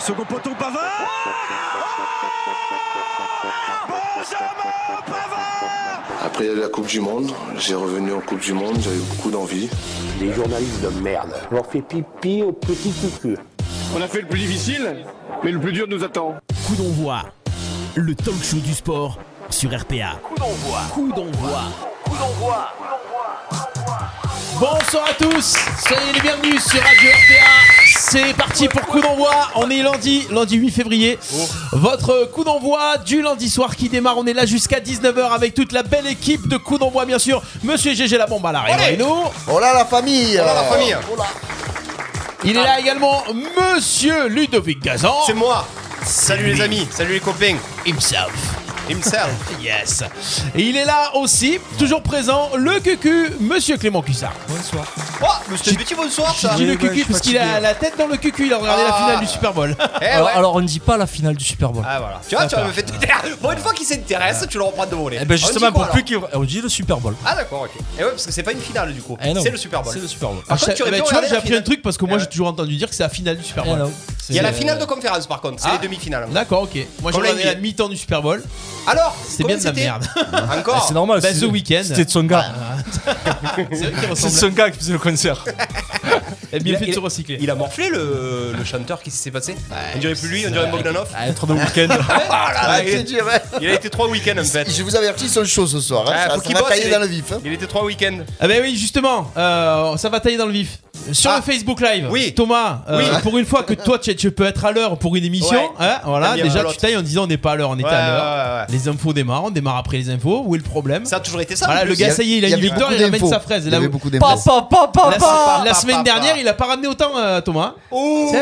Second poteau Pavard Benjamin Pavard Après la Coupe du Monde, j'ai revenu en Coupe du Monde, j'avais beaucoup d'envie. Les journalistes de merde. Je leur fais pipi au petit cucu. On a fait le plus difficile, mais le plus dur nous attend. Coup d'envoi, le talk show du sport sur RPA. Coup d'envoi. Coup d'envoi. Coup d'envoi. Bonsoir à tous, soyez les bienvenus sur Radio RPA. C'est parti pour coup d'envoi. On est lundi, lundi 8 février. Votre coup d'envoi du lundi soir qui démarre. On est là jusqu'à 19h avec toute la belle équipe de coup d'envoi, bien sûr. Monsieur GG la bombe à l'arrière et nous. Oh là la famille Voilà la famille. Il est là également Monsieur Ludovic Gazan. C'est moi. Salut les amis, salut les copains. Himself. Himself. Yes. Et il est là aussi, toujours présent, le cucu, Monsieur Clément Cussard. Bonsoir. Oh, un petit bonsoir ça. dit le ouais, je cucu parce qu'il a la tête dans le cucu, il a regardé la Ah. finale du Super Bowl. Eh alors, ouais. alors, on ne dit pas la finale du Super Bowl. Ah voilà. Tu vois, tu vas me faire Bon, une fois qu'il s'intéresse, tu le reprends de voler. Eh ben On justement, quoi, pour plus qu'il. On dit le Super Bowl. Ah d'accord, ok. Et ouais, parce que c'est pas une finale du coup. Eh. C'est le Super Bowl. C'est le Super Bowl. Par Ah, contre, tu aurais eh ben, tu vois, j'ai appris un truc parce que moi Eh j'ai toujours entendu dire que c'est la finale du Super Eh Bowl. Il y a la C'est- finale de conférence par contre, c'est Ah. les demi-finales. D'accord, ok. Moi j'ai regardé la la mi-temps du Super Bowl. Alors, C'était comment bien de la merde. Encore C'est normal. Bah, c'est- The Weeknd. C'était de son gars. C'est C'est gars qui faisait le concert. Il a bien Il a- fait de se recycler. Il a morflé le, le chanteur, qu'est-ce qui s'est passé On dirait plus lui, on dirait Bogdanov. Ah, être de week-end. Ah, c'est il, dur, hein. il a été trois week-ends en fait. Je vous avertis, ils sont chauds ce soir. Hein. Ah, ça faut ça qu'il va tailler il dans est- le vif. hein. Il était trois week-ends. Ah ben oui, justement, euh, ça va tailler dans le vif. Sur Ah. le Facebook Live, Oui. Thomas, euh, Oui. pour une fois que toi tu, tu peux être à l'heure pour une émission, Ouais. hein, voilà, bien déjà tu tailles en disant on n'est pas à l'heure, on Ouais, à l'heure. Les infos démarrent, on démarre après les infos. Où est le problème Ça a toujours été ça. Voilà, le gars, ça y est, il a une victoire, il ramène sa fraise. Il y Là, avait beaucoup d'infos. Papa, papa, la, semaine dernière, il a pas ramené autant, euh, Thomas. Tiens.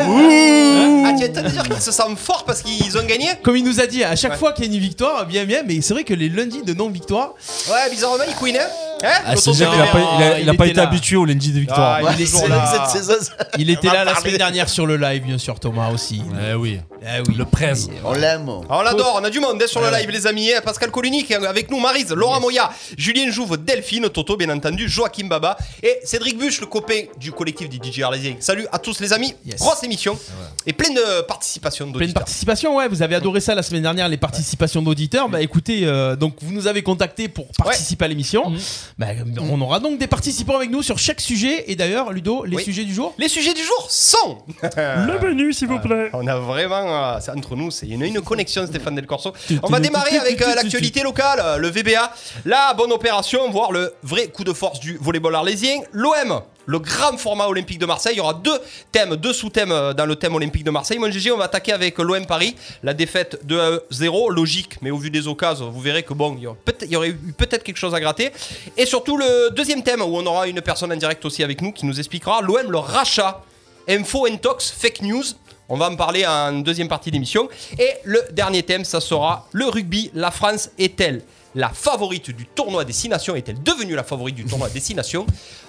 Ah, tu vas dire qu'ils se sentent forts parce qu'ils ont gagné Comme il nous a dit, à chaque Ouais. fois qu'il y a une victoire, bien bien, mais c'est vrai que les lundis de non-victoire, Ouais, bizarrement, ils couinaient. Hein Ah, L'auto c'est-à-dire de qu'il a pas, il a- il il a pas été là. habitué au lundi de victoire. Ah, Ouais, il est c'est toujours vrai là. que cette saison, ça- il était On va là la parler. semaine dernière sur le live, bien sûr, Thomas aussi. Eh oui. Eh oui. Le presse. On l'aime. Ah, on l'adore, on a du monde hein, sur le live, les amis. hein. Pascal Colunic avec nous, Marise, Laurent Moya, Julien Jouve, Delphine, Toto, bien entendu, Joachim Baba et Cédric Buche, le copain du collectif du DJ Arlésien. Salut à tous, les amis. Yes. Grosse émission et pleine de participation Pleine d'auditeurs. participation, ouais, vous avez adoré ça la semaine dernière, les participations d'auditeurs. Bah écoutez, euh, donc vous nous avez contacté pour participer à l'émission. Bah, on aura donc des participants avec nous sur chaque sujet. Et d'ailleurs, Ludo, les Oui. sujets du jour Les sujets du jour sont. Le menu, s'il vous plaît. On a vraiment, euh, c'est entre nous, c'est une, une connexion, Stéphane Del Corso. On va démarrer avec euh, tu- l'actualité locale, euh, le VBA, la bonne opération, voire le vrai coup de force du volleyball arlésien. L'OM, le grand format olympique de Marseille. Il y aura deux thèmes, deux sous-thèmes euh, dans le thème olympique de Marseille. Mon GG, on va attaquer avec l'OM Paris, la défaite de 0, logique, mais au vu des occasions, vous verrez que bon, il y aurait peut-être, eu peut-être quelque chose à gratter. Et surtout le deuxième thème où on aura une personne en direct aussi avec nous qui nous expliquera l'OM, le rachat. Info, intox, fake news. On va en parler en deuxième partie d'émission. Et le dernier thème, ça sera le rugby. La France est-elle la favorite du tournoi Destination Est-elle devenue la favorite du tournoi Destination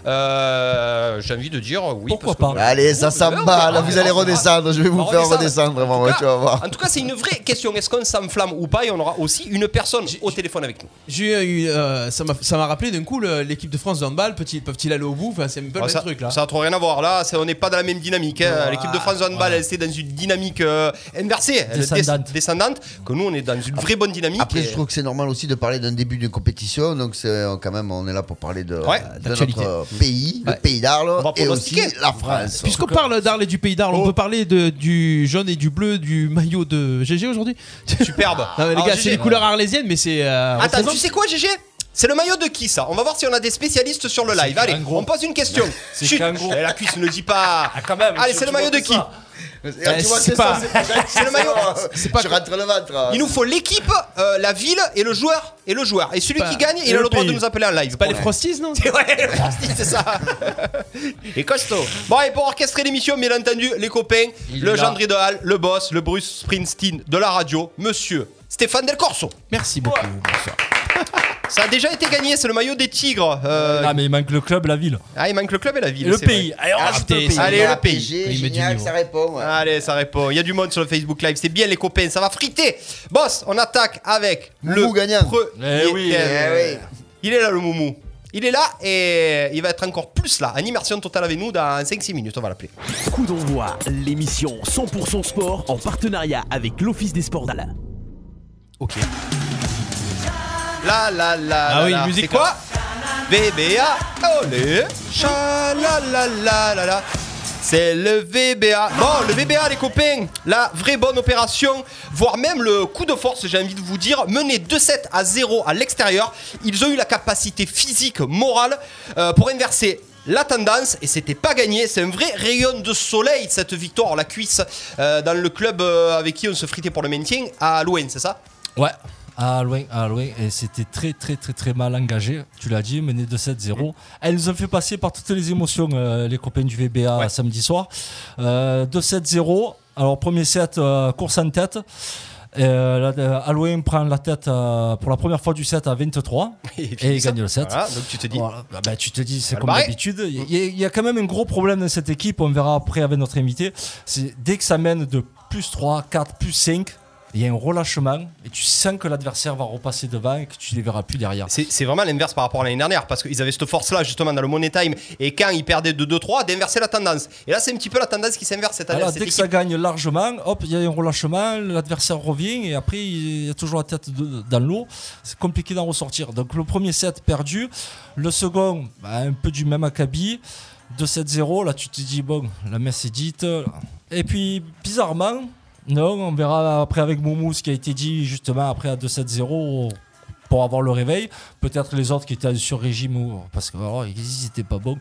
euh, J'ai envie de dire oui. Pourquoi parce que- pas Allez, ça verra, Là, on vous allez redescendre. Je vais vous faire redescendre. vraiment. En tout Tu vas cas- voir. En tout cas, c'est une vraie question. Est-ce qu'on s'enflamme ou pas? Et on aura aussi une personne au téléphone avec nous. J'ai eu, euh, ça m'a ça m'a rappelé d'un coup le- l'équipe de France de handball. Petit, peuvent-ils aller au bout? Enfin, c'est un peu le Ah, même ça, truc là. ça a trop rien à voir. Là, c'est- on n'est pas dans la même dynamique. hein. L'équipe de France de handball, ouais. elle était dans une dynamique euh, inversée, Descendante. des- descendante. Que nous, on est dans une vraie bonne dynamique. Après, et- je trouve que c'est normal aussi de parler d'un début de compétition. Donc, c'est euh, quand même, on est là pour parler de, Ouais, de d'actualité. notre pays, le Ouais. pays d'Arles et aussi la France. Puisqu'on parle d'Arles et du pays d'Arles, on Oh. peut parler de, du jaune et du bleu du maillot de GG aujourd'hui? Superbe. Non, mais les Alors, gars, c'est les couleurs arlésiennes, mais c'est. euh, Attends, représente- tu sais quoi, GG c'est le maillot de qui ça? On va voir si on a des spécialistes sur le live. Allez, on pose une question. C'est. Eh, La cuisse ne dit pas. Ah, quand même. Allez, c'est le maillot de qui? ça. Tu vois, c'est c'est pas- ça, c'est- C'est le maillot. C'est pas-. Tu rentres le ventre. Il nous faut l'équipe, euh, la ville et le joueur et le joueur. Et celui pas- qui gagne, il a le droit de nous appeler en live. Pas les Frosties, non C'est ouais, le Frosty, c'est ça. Et costaud. Bon, et pour orchestrer l'émission, bien entendu, les copains, le. Gendry de Hall, le boss, le Bruce Springsteen de la radio, monsieur Stéphane Del Corso. Merci beaucoup. bonsoir. Ça a déjà été gagné, c'est le maillot des Tigres. Euh, Ah, mais il manque le club, la ville. ah, il manque le club et la ville. Et le pays. Allez, on Ah, rajoute le pays. Allez, le pays. Génial, ça répond. ouais. Allez, ça répond. Il y a du monde sur le Facebook Live. C'est bien, les copains. Ça va friter. Boss, on attaque avec Moumou le gagnant. premier Eh oui, eh oui. Il est là, le moumou. Il est là et il va être encore plus là, en immersion totale avec nous dans 5-6 minutes, on va l'appeler. Coup d'envoi, l'émission 100% sport en partenariat avec l'Office des sports d'Alain. Ok. La la la Ah la, oui, la. musique, C'est quoi VBA, olé, cha la la la la la. C'est le VBA. Bon, le VBA, les copains, la vraie bonne opération, voire même le coup de force, j'ai envie de vous dire, mené 2-7 à 0 à l'extérieur. Ils ont eu la capacité physique, morale, euh, pour inverser la tendance et c'était pas gagné. C'est un vrai rayon de soleil cette victoire, la cuisse euh, dans le club euh, avec qui on se fritait pour le maintien à Louen, c'est ça? Ouais, loin, à loin. Et c'était très, très, très, très mal engagé. Tu l'as dit, mené de 7-0. Elles nous ont fait passer par toutes les émotions, euh, les copains du VBA Ouais. samedi soir. Euh, 2-7-0. Alors, premier set, euh, course en tête. Euh, là, euh, prend la tête euh, pour la première fois du set à 23 Et, et il gagne le set. Voilà, donc tu te dis. Voilà. Bah, bah, tu te dis, c'est comme d'habitude. Il y, y a quand même un gros problème dans cette équipe. On verra après avec notre invité. C'est dès que ça mène de plus 3, 4, plus 5, il y a un relâchement et tu sens que l'adversaire va repasser devant et que tu les verras plus derrière. C'est vraiment l'inverse par rapport à l'année dernière parce qu'ils avaient cette force-là justement dans le Money Time et quand ils perdaient de 2-3 d'inverser la tendance. Et là, c'est un petit peu la tendance qui s'inverse cette année. Dès que ça gagne largement, hop, il y a un relâchement, l'adversaire revient et après il y a toujours la tête de- dans l'eau. C'est compliqué d'en ressortir. Donc le premier set perdu, le second bah, un peu du même acabit. 2-7-0, là tu te dis bon, la messe est dite. Et puis bizarrement, non, on verra après avec Moumou ce qui a été dit justement après à 2-7-0 pour avoir le réveil. Peut-être les autres qui étaient sur régime ou parce que oh, ils étaient pas bons.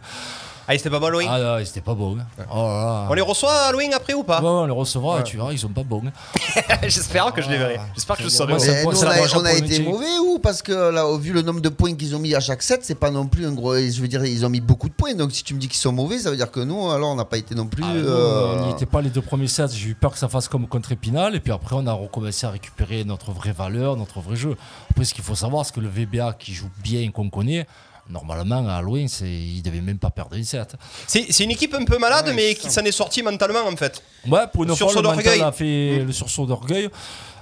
Ah, c'était pas mal, Halloween. Ah non, ils étaient pas bons. hein. Oh là là. On les reçoit à Halloween après ou pas Ouais, on les recevra tu verras, ils sont pas bons. J'espère que je les verrai. J'espère que je bon. c'est- Mais nous, on a, on été mauvais ou parce que là, au vu le nombre de points qu'ils ont mis à chaque set, c'est pas non plus un gros. Je veux dire, ils ont mis beaucoup de points. Donc si tu me dis qu'ils sont mauvais, ça veut dire que nous, alors on n'a pas été non plus. Ah, nous, euh, On n'y était pas les deux premiers sets. J'ai eu peur que ça fasse comme contre Épinal. Et puis après, on a recommencé à récupérer notre vraie valeur, notre vrai jeu. Après, ce qu'il faut savoir, c'est que le VBA qui joue bien, qu'on connaît, normalement, à Halloween, il devait même pas perdre une set. C'est c'est une équipe un peu malade, mais qui s'en est sortie mentalement en fait. Ouais, pour une Sursaut fois, le a fait le sursaut d'orgueil.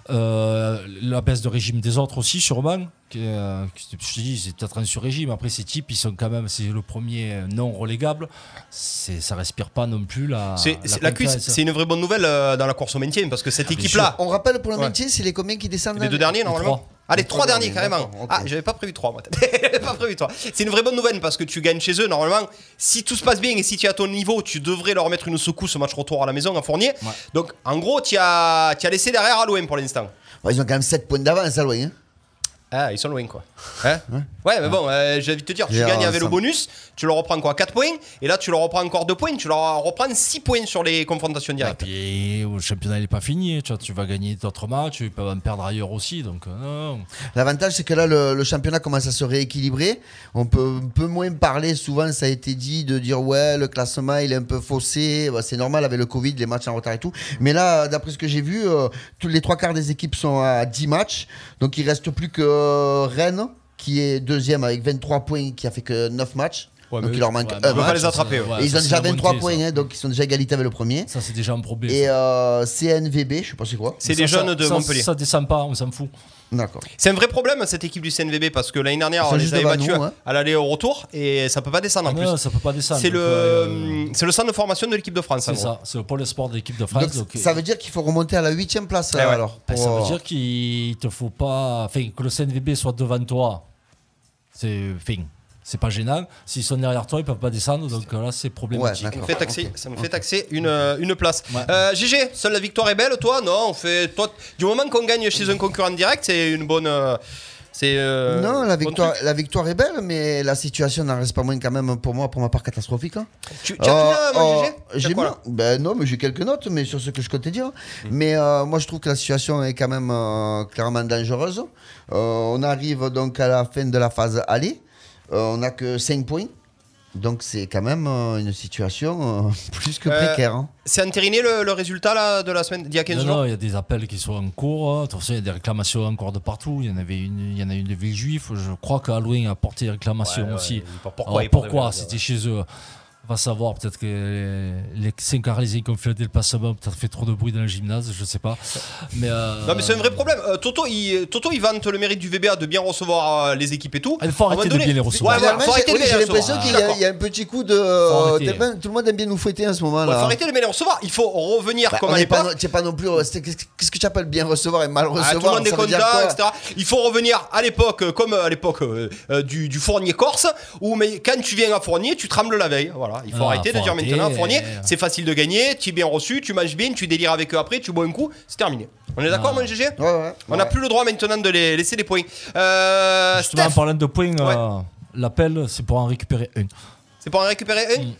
Euh, la baisse de régime des autres aussi, sûrement. qui, euh, qui- je te dis, c'est peut-être un sur-régime. Après, ces types, ils sont quand même, c'est le premier non relégable. Ça respire pas non plus la. C'est- La c'est une vraie bonne nouvelle euh, dans la course au maintien parce que cette Ah, équipe-là, On rappelle pour le Ouais. maintien, c'est les combien qui descendent les deux derniers normalement. Les trois derniers carrément. Ah, j'avais pas prévu trois moi. J'avais pas prévu trois. C'est une vraie bonne nouvelle parce que tu gagnes chez eux normalement. Si tout se passe bien et si tu es à ton niveau, tu devrais leur mettre une secousse au match retour à la maison à Fournier. Donc en gros, tu as, as laissé derrière à l'OM pour l'instant. Ouais, ils ont quand même 7 points d'avance à hein. Ah, ils sont loin quoi. Hein ouais, mais bon, euh, j'ai envie de te dire, tu gagnes un- avec le ça- bonus, tu leur reprends quoi 4 points, et là tu leur reprends encore 2 points, tu leur reprends 6 points sur les confrontations Et directes. puis, le championnat n'est pas fini. Tu, vois, tu vas gagner d'autres matchs, tu peux en perdre ailleurs aussi. Donc, euh, non. L'avantage, c'est que là, le, le championnat commence à se rééquilibrer. On peut un peu moins parler, souvent, ça a été dit, de dire ouais, le classement, il est un peu faussé. Bah, c'est normal avec le Covid, les matchs en retard et tout. Mais là, d'après ce que j'ai vu, euh, tous les trois quarts des équipes sont à 10 matchs. Donc, il reste plus que euh, Rennes, qui est deuxième avec 23 points, qui a fait que 9 matchs. Ouais, donc, il leur manque Ouais, un on peut pas match. les attraper, ouais. Et ils ont déjà la bonne 23 clé, points, hein, donc ils sont déjà égalité avec le premier. Ça, c'est déjà un problème. Et euh, CNVB, je sais pas c'est quoi. C'est Ça, les ça- jeunes de ça- Montpellier. Ça descend pas, on s'en fout. D'accord. C'est un vrai problème cette équipe du CNVB parce que l'année dernière on les juste avait battus hein. à l'aller au retour et ça peut pas descendre en Ah plus. non, ça peut pas descendre. C'est le, euh, c'est le centre de formation de l'équipe de France. C'est ça, c'est le pôle sport de l'équipe de France. Donc, donc, ça veut dire qu'il faut remonter à la 8 place Eh ouais. alors. Ben, ça veut dire qu'il te faut pas. Enfin, que le CNVB soit devant toi, c'est. Enfin, c'est pas gênant. S'ils sont derrière toi, ils peuvent pas descendre. Donc là, c'est problématique. Ouais, Ça d'accord. fait taxer, Ok. ça nous fait taxer une, euh, une place. Ouais. Euh, GG, seule la victoire est belle, toi? Non, on fait. Toi, du moment qu'on gagne chez un concurrent direct, c'est une bonne. euh, c'est. euh, non, la victoire, la victoire est belle, mais la situation n'en reste pas moins quand même pour moi, pour ma part, catastrophique. hein. Tu, tu as Euh, tout là, moi, euh, GG T'as j'ai quoi, mis- ben non, mais j'ai quelques notes, mais sur ce que je comptais dire. Mais euh, moi, je trouve que la situation est quand même euh, clairement dangereuse. Euh, on arrive donc à la fin de la phase aller. Euh, on n'a que 5 points. Donc c'est quand même euh, une situation euh, plus que Euh, précaire. hein. C'est entériné le, le résultat là, de la semaine d'il y a 15 Non, jours non, il y a des appels qui sont en cours. hein. De toute façon, il y a des réclamations encore de partout. Il y en avait une, il y en a une de Villejuif. Je crois que Halloween a porté réclamation Ouais, ouais, aussi. pourquoi Alors, pourquoi C'était chez eux. On va savoir, peut-être que les 5 Arlésiens qui ont fait le ont peut-être fait trop de bruit dans le gymnase, je sais pas. Mais, euh, Non mais c'est un vrai problème. Euh, Toto, il, Toto, il vante le mérite du VBA de bien recevoir euh, les équipes et tout. Il faut arrêter de bien les recevoir. Ouais, voilà, j'ai- oui, l'impression qu'il y, a- D'accord. il y a un petit coup de. tellement- tout le monde aime bien nous fouetter en ce moment Ouais, là. faut arrêter de bien les recevoir. Il faut revenir Bah, comme à l'époque. c'est pas non plus. euh, Qu'est-ce que tu appelles bien recevoir et mal Ah, recevoir tout le monde est ça veut dire content, quoi etc. Il faut revenir à l'époque, euh, comme à l'époque euh, euh, du, du fournier corse, où mais quand tu viens à Fournier, tu trembles la veille. Voilà, il faut Ah, arrêter de dire arrêter. maintenant Fournier, c'est facile de gagner, tu es bien reçu, tu manges bien, tu délires avec eux après, tu bois un coup, c'est terminé. On est d'accord, Ah. mon GG Ouais, ouais. On n'a Ouais. plus le droit maintenant de les laisser des points. Euh, Justement, en Steph, parlant de points, Ouais. euh, l'appel, c'est pour en récupérer un. c'est pour en récupérer un Mm.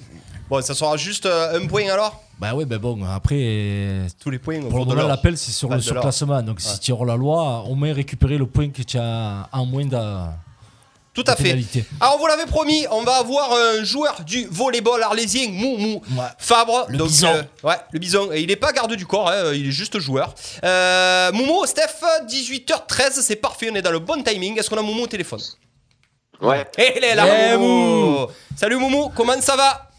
Bon, ça sera juste euh, un point alors Bah ouais, mais bon, après, Tous les points. pour le moment, l'appel, c'est sur le surclassement. Donc si tu auras la loi, au moins récupérer le point que tu as en moins de, Tout à fait. pénalité. Alors, vous l'avez promis, on va avoir un joueur du volleyball arlésien, Moumou Ouais. Fabre. Le Donc, bison. euh, ouais, le bison. Et il n'est pas garde du corps, hein, il est juste joueur. Euh, Moumou, Steph, 18h13, c'est parfait, on est dans le bon timing. Est-ce qu'on a Moumou au téléphone? Ouais, Eh, il est là, Moumou Salut Moumou, comment ça va?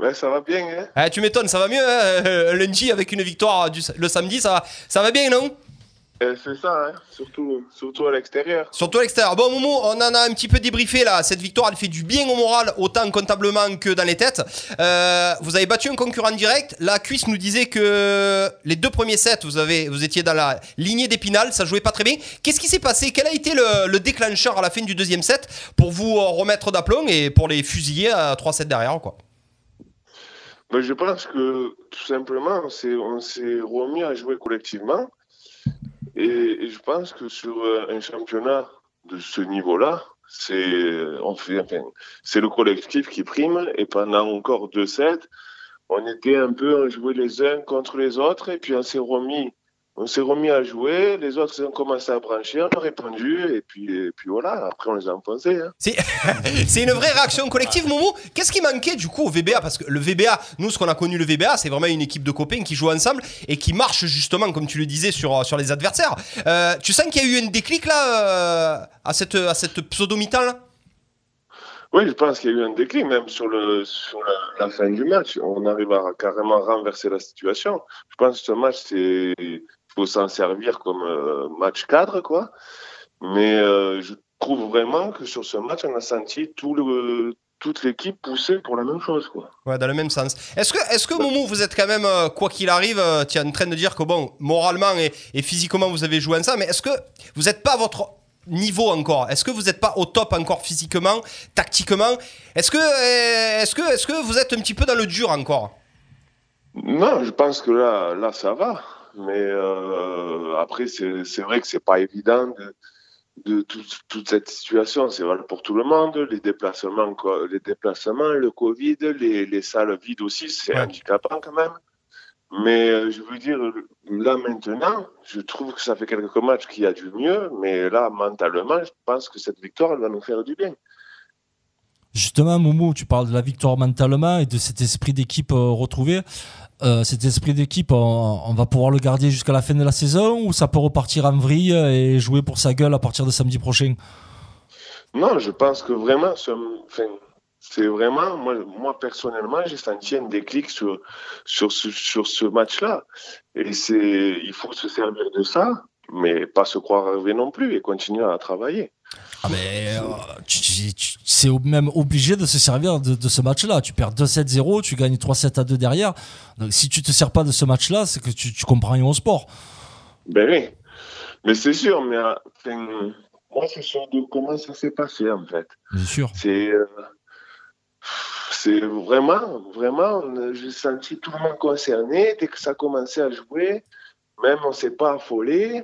Ouais, ça va bien, hein Ah, Tu m'étonnes, ça va mieux, hein, euh, lundi avec une victoire du- le samedi, ça, va- ça va bien, non? Euh, C'est ça, hein surtout, surtout à l'extérieur. Surtout à l'extérieur. Bon, Moumou, on en a un petit peu débriefé là. Cette victoire, elle fait du bien au moral, autant comptablement que dans les têtes. Euh, vous avez battu un concurrent direct. La cuisse nous disait que les deux premiers sets, vous, avez, vous étiez dans la lignée d'épinal, ça jouait pas très bien. Qu'est-ce qui s'est passé? Quel a été le, le déclencheur à la fin du deuxième set pour vous euh, remettre d'aplomb et pour les fusiller à 3 sets derrière quoi? Mais je pense que tout simplement, on s'est remis à jouer collectivement. Et, je pense que sur euh, un championnat de ce niveau-là, enfin, c'est le collectif qui prime. Et pendant encore deux sets, on était un peu, on jouait les uns contre les autres. Et puis on s'est remis, on s'est remis à jouer. Les autres ont commencé à brancher, on a répondu. Et puis, et puis voilà, après on les a enfoncés. Hein. C'est une vraie réaction collective, Momo. Qu'est-ce qui manquait du coup au VBA Parce que le VBA, nous, ce qu'on a connu le VBA, c'est vraiment une équipe de copains qui joue ensemble et qui marche justement, comme tu le disais, sur, sur les adversaires. Euh, tu sens qu'il y a eu un déclic là euh, à cette, à cette pseudo-mi-temps là Oui, je pense qu'il y a eu un déclic même sur, le, sur la, la fin du match. On arrive à carrément renverser la situation. Je pense que ce match, c'est faut s'en servir comme euh, match cadre, quoi. Mais euh, je trouve vraiment que sur ce match, on a senti tout le, toute l'équipe pousser pour la même chose, quoi. Ouais, dans le même sens. Est-ce que, est-ce que Momo, vous êtes quand même, euh, quoi qu'il arrive, euh, tu es en train de dire que bon, moralement et, et physiquement, vous avez joué ensemble, mais est-ce que vous n'êtes pas à votre niveau encore? Est-ce que vous n'êtes pas au top encore physiquement, tactiquement? Est-ce que, euh, est-ce que, est-ce que vous êtes un petit peu dans le dur encore? Non, je pense que là, là ça va. Mais euh, après, c'est vrai que c'est pas évident de, de tout- toute cette situation. C'est valable pour tout le monde. Les déplacements, les déplacements, le Covid, les, les salles vides aussi, c'est Ouais. handicapant quand même. Mais euh, je veux dire, là maintenant, je trouve que ça fait quelques matchs qu'il y a du mieux. Mais là, mentalement, je pense que cette victoire, elle va nous faire du bien. Justement, Moumou, tu parles de la victoire mentalement et de cet esprit d'équipe euh, retrouvé. Euh, cet esprit d'équipe, on, va pouvoir le garder jusqu'à la fin de la saison ou ça peut repartir en vrille et jouer pour sa gueule à partir de samedi prochain? Non, je pense que vraiment, c'est vraiment, moi, personnellement, j'ai senti un déclic sur, sur ce, match-là. Et il faut se servir de ça, mais pas se croire arrivé non plus et continuer à travailler. Ah mais euh, c'est même obligé de se servir de, de ce match-là. Tu perds 2-7-0, tu gagnes 3-7 à 2 derrière. Donc si tu te sers pas de ce match-là, c'est que tu, tu comprends rien au sport. Ben oui, mais c'est sûr, mais euh, enfin, moi, c'est sûr de comment ça s'est passé, en fait. Bien sûr. C'est, euh, c'est vraiment, vraiment, euh, j'ai senti tout le monde concerné. Dès que ça commençait à jouer, même on s'est pas affolé.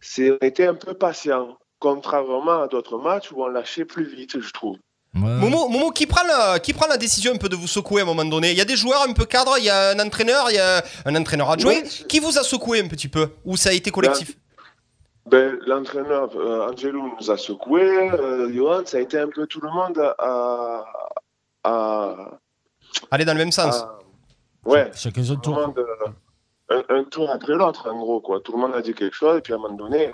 C'est, on était un peu patient, contrairement à d'autres matchs où on lâchait plus vite, je trouve. Ouais. Momo, Momo, qui prend, la, qui prend la décision un peu de vous secouer à un moment donné? Il y a des joueurs un peu cadres, il y a un entraîneur, il y a un entraîneur adjoint. Ouais. Qui vous a secoué un petit peu? Ou ça a été collectif? Ben, l'entraîneur euh, Angelo nous a secoué, euh, Johan, ça a été un peu tout le monde à, à, Allez dans le même sens. à- ouais, Chacun son tour. euh, un, un tour après l'autre, en gros, quoi. Tout le monde a dit quelque chose, et puis à un moment donné,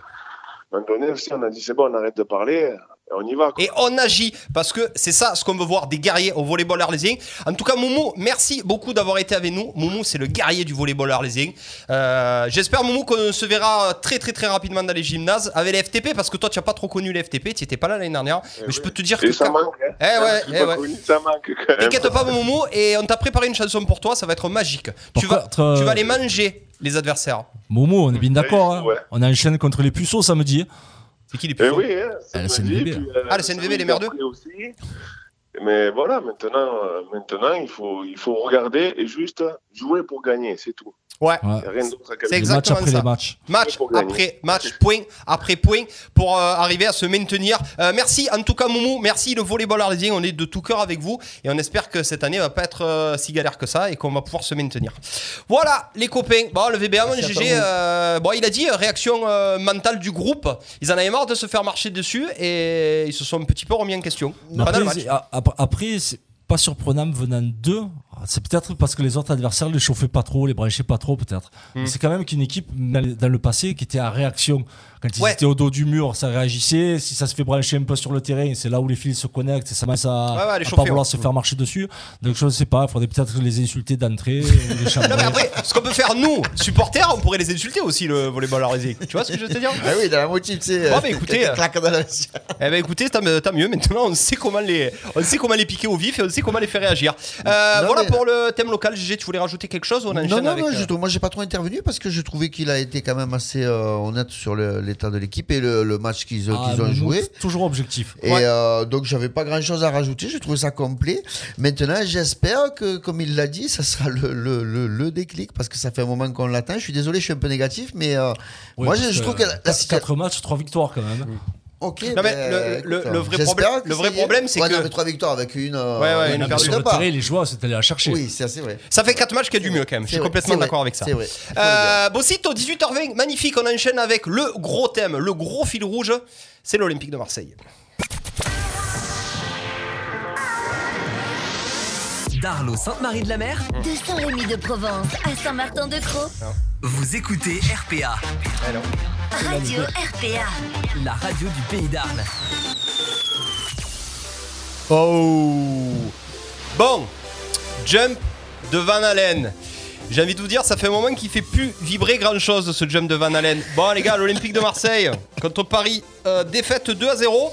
un donné aussi, on a dit c'est bon, on arrête de parler, et on y va. quoi. Et on agit parce que c'est ça ce qu'on veut voir des guerriers au volleyball arlésien. En tout cas, Moumou, merci beaucoup d'avoir été avec nous. Moumou, c'est le guerrier du volleyball arlésien. Euh, J'espère, Moumou, qu'on se verra très très très rapidement dans les gymnases avec les FTP parce que toi, tu n'as pas trop connu les FTP, tu n'étais pas là l'année dernière. Mais je peux te dire Et que. ça quand- manque. Hein. Eh ouais, eh pas ouais. connu, ça manque quand même. T'inquiète pas, Moumou, et on t'a préparé une chanson pour toi, ça va être magique. Tu vas, euh, tu vas les manger, les adversaires. Momo, on est bien d'accord. hein. Ouais. On enchaîne contre les puceaux samedi. C'est qui les Eh plus oui, hein, Ah, le samedi, CNVB. puis, euh, Ah, le CNVB, les merdeux. aussi. Mais voilà, maintenant, euh, maintenant il, faut, il faut regarder et juste jouer pour gagner, c'est tout. Ouais. C'est exactement après ça. les matchs. Match après match, point après point, pour euh, arriver à se maintenir. Euh, merci en tout cas Moumou, merci le volleyball arlésien, on est de tout cœur avec vous et on espère que cette année va pas être euh, si galère que ça et qu'on va pouvoir se maintenir. Voilà les copains, bon le VBA, mon GG, euh, bon il a dit euh, réaction euh, mentale du groupe, ils en avaient marre de se faire marcher dessus et ils se sont un petit peu remis en question. Après, match. après, c'est pas surprenant venant d'eux. C'est peut-être parce que les autres adversaires les chauffaient pas trop, les branchaient pas trop, peut-être. Mais C'est quand même qu'une équipe dans le passé qui était à réaction. Quand ils Ouais. étaient au dos du mur, ça réagissait. Si ça se fait brancher un peu sur le terrain, c'est là où les fils se connectent. et Ça commence à, Ouais, à pas vouloir se faire marcher dessus. Donc je ne sais pas, il faudrait peut-être les insulter d'entrée. Non mais après, ce qu'on peut faire nous, supporters, on pourrait les insulter aussi le volleyball arlésien. Tu vois ce que je veux te dire? Ah oui, dans la motive, tu sais. Bon, bah, écoutez, Eh ben écoutez, tant, mieux. Maintenant, on sait comment les, on sait comment les piquer au vif et on sait comment les faire réagir. Euh, Non, voilà mais- pour le thème local. GG, tu voulais rajouter quelque chose? On Non, non, avec, non, euh, moi j'ai pas trop intervenu parce que je trouvais qu'il a été quand même assez euh, honnête sur le- l'état de l'équipe et le, le match qu'ils Ah, ont joué. Toujours objectif. Et Ouais. euh, donc j'avais pas grand chose à rajouter, j'ai trouvé ça complet. Maintenant j'espère que comme il l'a dit, ça sera le, le, le, le déclic parce que ça fait un moment qu'on l'attend. Je suis désolé, je suis un peu négatif, mais euh, Ouais, moi je, trouve que la, la 4 situation... matchs, 3 victoires quand même. Ok, Non, mais ben, le- le- écoute, le vrai problème- le vrai problème, c'est Ouais, que- non, mais trois victoires avec une. euh, Ouais, ouais, une Non, sur de le terrain, les joueurs, c'était aller la chercher. Oui, c'est assez vrai. Ça fait 4 matchs qu'il y a du mieux quand même. Je suis complètement d'accord avec ça. C'est vrai. Euh, Bossito, 18h20, magnifique. On enchaîne avec le gros thème, le gros fil rouge. C'est l'Olympique de Marseille. D'Arlo Sainte-Marie-de-la-Mer, De Saint-Rémy de Provence à Saint-Martin-de-Croix, vous écoutez RPA, Radio RPA. la radio du pays d'Arles. Oh Bon, jump de Van Allen. J'ai envie de vous dire, ça fait un moment qu'il fait plus vibrer grand chose ce jump de Van Allen. Bon les gars, l'Olympique de Marseille contre Paris, euh, défaite 2 à 0.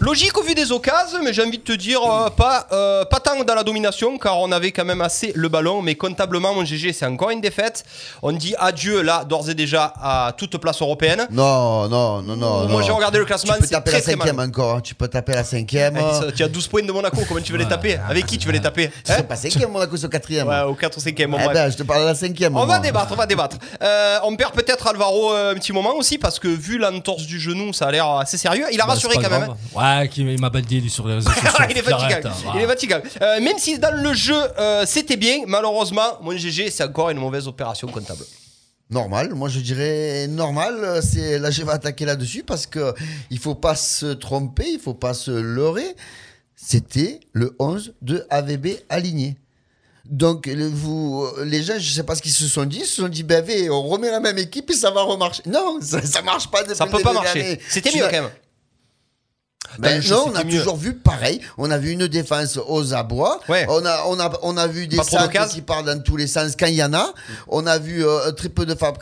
Logique au vu des occasions, mais j'ai envie de te dire, euh, pas, euh, pas tant dans la domination, car on avait quand même assez le ballon, mais comptablement, mon GG, c'est encore une défaite. On dit adieu, là, d'ores et déjà, à toute place européenne. Non, non, non, non. Moi, j'ai regardé le classement, Tu peux c'est taper très, la très cinquième mal. encore. hein. Tu peux taper la cinquième. Eh, ça- Tu as 12 points de Monaco, comment tu veux les taper? Avec qui tu veux les taper? Tu Hein? sais pas cinquième, Monaco, c'est au quatrième. Ouais, au 4 ou 5 bon, Eh ben, je te parle de la cinquième. On moi. va débattre, on va débattre. Euh, on perd peut-être Alvaro euh, un petit moment aussi parce que vu l'entorse du genou, ça a l'air assez sérieux. Il a Bah, rassuré quand même. Ouais, qui- il m'a lui sur les réseaux sociaux. il est arrête, hein. Il est. Euh, même si dans le jeu euh, c'était bien, malheureusement, mon GG c'est encore une mauvaise opération comptable. Normal, moi je dirais normal. C'est là je vais attaquer là-dessus parce que il faut pas se tromper, il faut pas se leurrer. C'était le 11 de AVB aligné. Donc vous, les gens, je sais pas ce qu'ils se sont dit, ils se sont dit ben on remet la même équipe et ça va remarcher. Non, ça, ça marche pas. Ça le peut pas marcher. C'était mieux quand même. Ben jeu, non, on a mieux. toujours vu pareil. On a vu une défense aux abois. Ouais. On a, on a, on a vu des centres qui partent dans tous les sens quand il y en a. On a vu euh, très peu de Fab.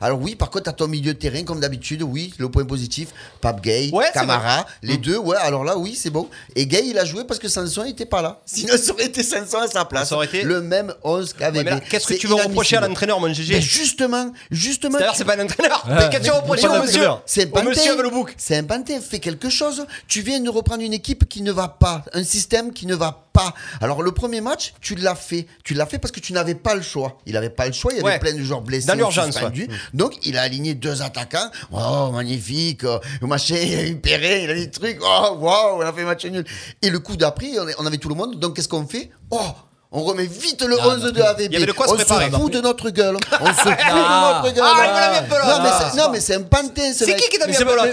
Alors oui, par contre, à ton milieu de terrain, comme d'habitude, oui, le point positif, Fab Gay, Ouais, Camara, les Mm. deux, ouais, alors là, oui, c'est bon. Et Gay, il a joué parce que Sanson n'était pas là. Sinon, ça aurait été Sanson à sa place. Ça aurait été- Le même 11 qu'avait Ouais, Qu'est-ce que tu veux reprocher à l'entraîneur, mon GG Mais justement, justement. Tu- c'est pas un entraîneur. Ouais. Mais qu'est-ce que tu reproches au monsieur C'est un monsieur le bouc. C'est un. Fais quelque chose. Tu viens de reprendre une équipe qui ne va pas, un système qui ne va pas. Alors le premier match, tu l'as fait. Tu l'as fait parce que tu n'avais pas le choix. Il avait pas le choix. Il y avait Ouais. plein de joueurs blessés. Dans l'urgence, ouais. Donc il a aligné deux attaquants. Oh magnifique. euh, machin, il a eu Perret, il a eu des trucs. Oh waouh, on a fait match nul. Et le coup d'après, on, avait tout le monde. Donc qu'est-ce qu'on fait? Oh on remet vite le 11 de AVB. il y avait de quoi se on préparer. se fout de notre gueule. On se fout de notre gueule. Ah, il me l'a mis un peu là. Non, mais c'est- un pantin. ce C'est qui qui t'a mis un peu là un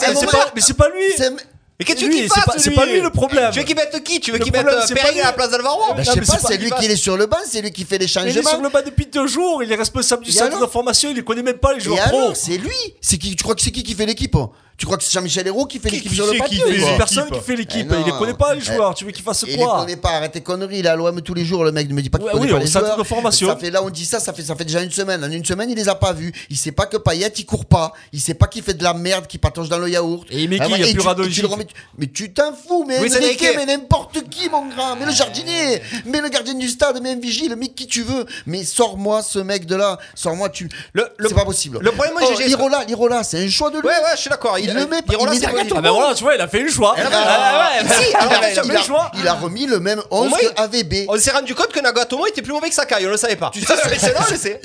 mais c'est pas lui. Mais qu'est-ce que tu Lui, qu'il c'est pas- c'est pas lui le problème. Tu veux qu'il mette qui? Tu veux qu'il mette problème, euh, c'est Perrin à la place d'Alvaro Ben, je sais mais pas, c'est lui qui est sur le banc, c'est lui qui fait les Il est changements. sur le banc depuis deux jours, il est responsable du Et centre alors de formation, il ne connaît même pas les Et joueurs pro. c'est lui. C'est qui Tu crois que c'est qui qui fait l'équipe Tu crois que c'est Jean-Michel Hérault qui fait Qui- l'équipe qui sur le papier quoi C'est personne qui fait l'équipe. Eh il les connaît pas les Eh, joueurs. Tu veux qu'il fasse Il les quoi connaît pas, arrête tes conneries. Il est à l'OM tous les jours, le mec ne me dit pas qu'il connaît oui, pas les joueurs. de formation. Ça fait là, on dit ça, ça fait, ça fait déjà une semaine. En une semaine, il les a pas vus. Il sait pas que Payet, il court pas. Il sait pas qu'il fait de la merde, qu'il patauge dans le yaourt. Et il met Ah qui Il y a plus Mais tu t'en fous, mais mais n'importe qui, mon grand. Mais le jardinier, mais le gardien du stade, mais un vigile, mais qui tu veux. Mais sors-moi ce mec de là. Sors-moi, tu. C'est pas possible. le problème, moi, oh, Lirola, Lirola, c'est un choix de lui. Ouais, ouais, je suis d'accord. Il le met pas, il met. Ah ben voilà, tu vois, il a fait le choix. Bah, bah, il a remis le même 11 moins, que AVB. On s'est rendu compte que Nagatomo était plus mauvais que Sakai, on le savait pas. Tu sais,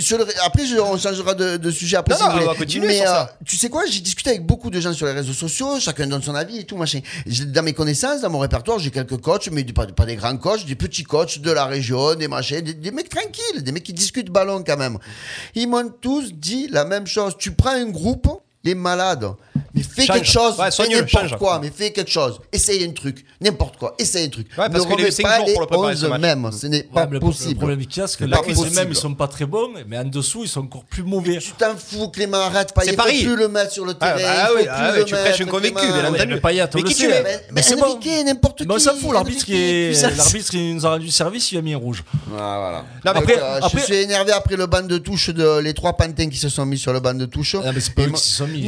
après, on changera de, sujet après. Non, on va continuer Mais sur ça. euh, tu sais quoi, j'ai discuté avec beaucoup de gens sur les réseaux sociaux, chacun donne son avis et tout, machin. Dans mes connaissances, dans mon répertoire, j'ai quelques coachs, mais pas, pas des grands coachs, des petits coachs de la région, des machins, des, des mecs tranquilles, des mecs qui discutent ballon quand même. Ils m'ont tous dit la même chose. Tu prends un groupe, les malades, mais fais Change. quelque chose, Ouais, n'importe change. quoi, mais fais quelque chose. Essaye un truc, n'importe quoi, essaye un truc. Ouais, parce ne remets cinq pas jours les pour le préparer, ce 11 match. mêmes, ce n'est Ouais, pas possible. le problème qu'il y a, c'est que C'est la pas cuisse possible. même, ils sont pas très bons, mais en dessous, ils sont encore plus mauvais. Tu t'en fous, Clément, arrête Il faut plus le mettre sur le terrain. bah, ah ah oui, tu prêches un convaincu, bien entendu. mais Payet, qui tu sait. mets Mais, c'est bon. N'importe qui. Mais on s'en fout, l'arbitre qui nous a rendu service, il a mis un rouge. Ah, voilà. Euh, je suis énervé après le banc de touche de les trois pantins qui se sont mis sur le banc de touche. Ah,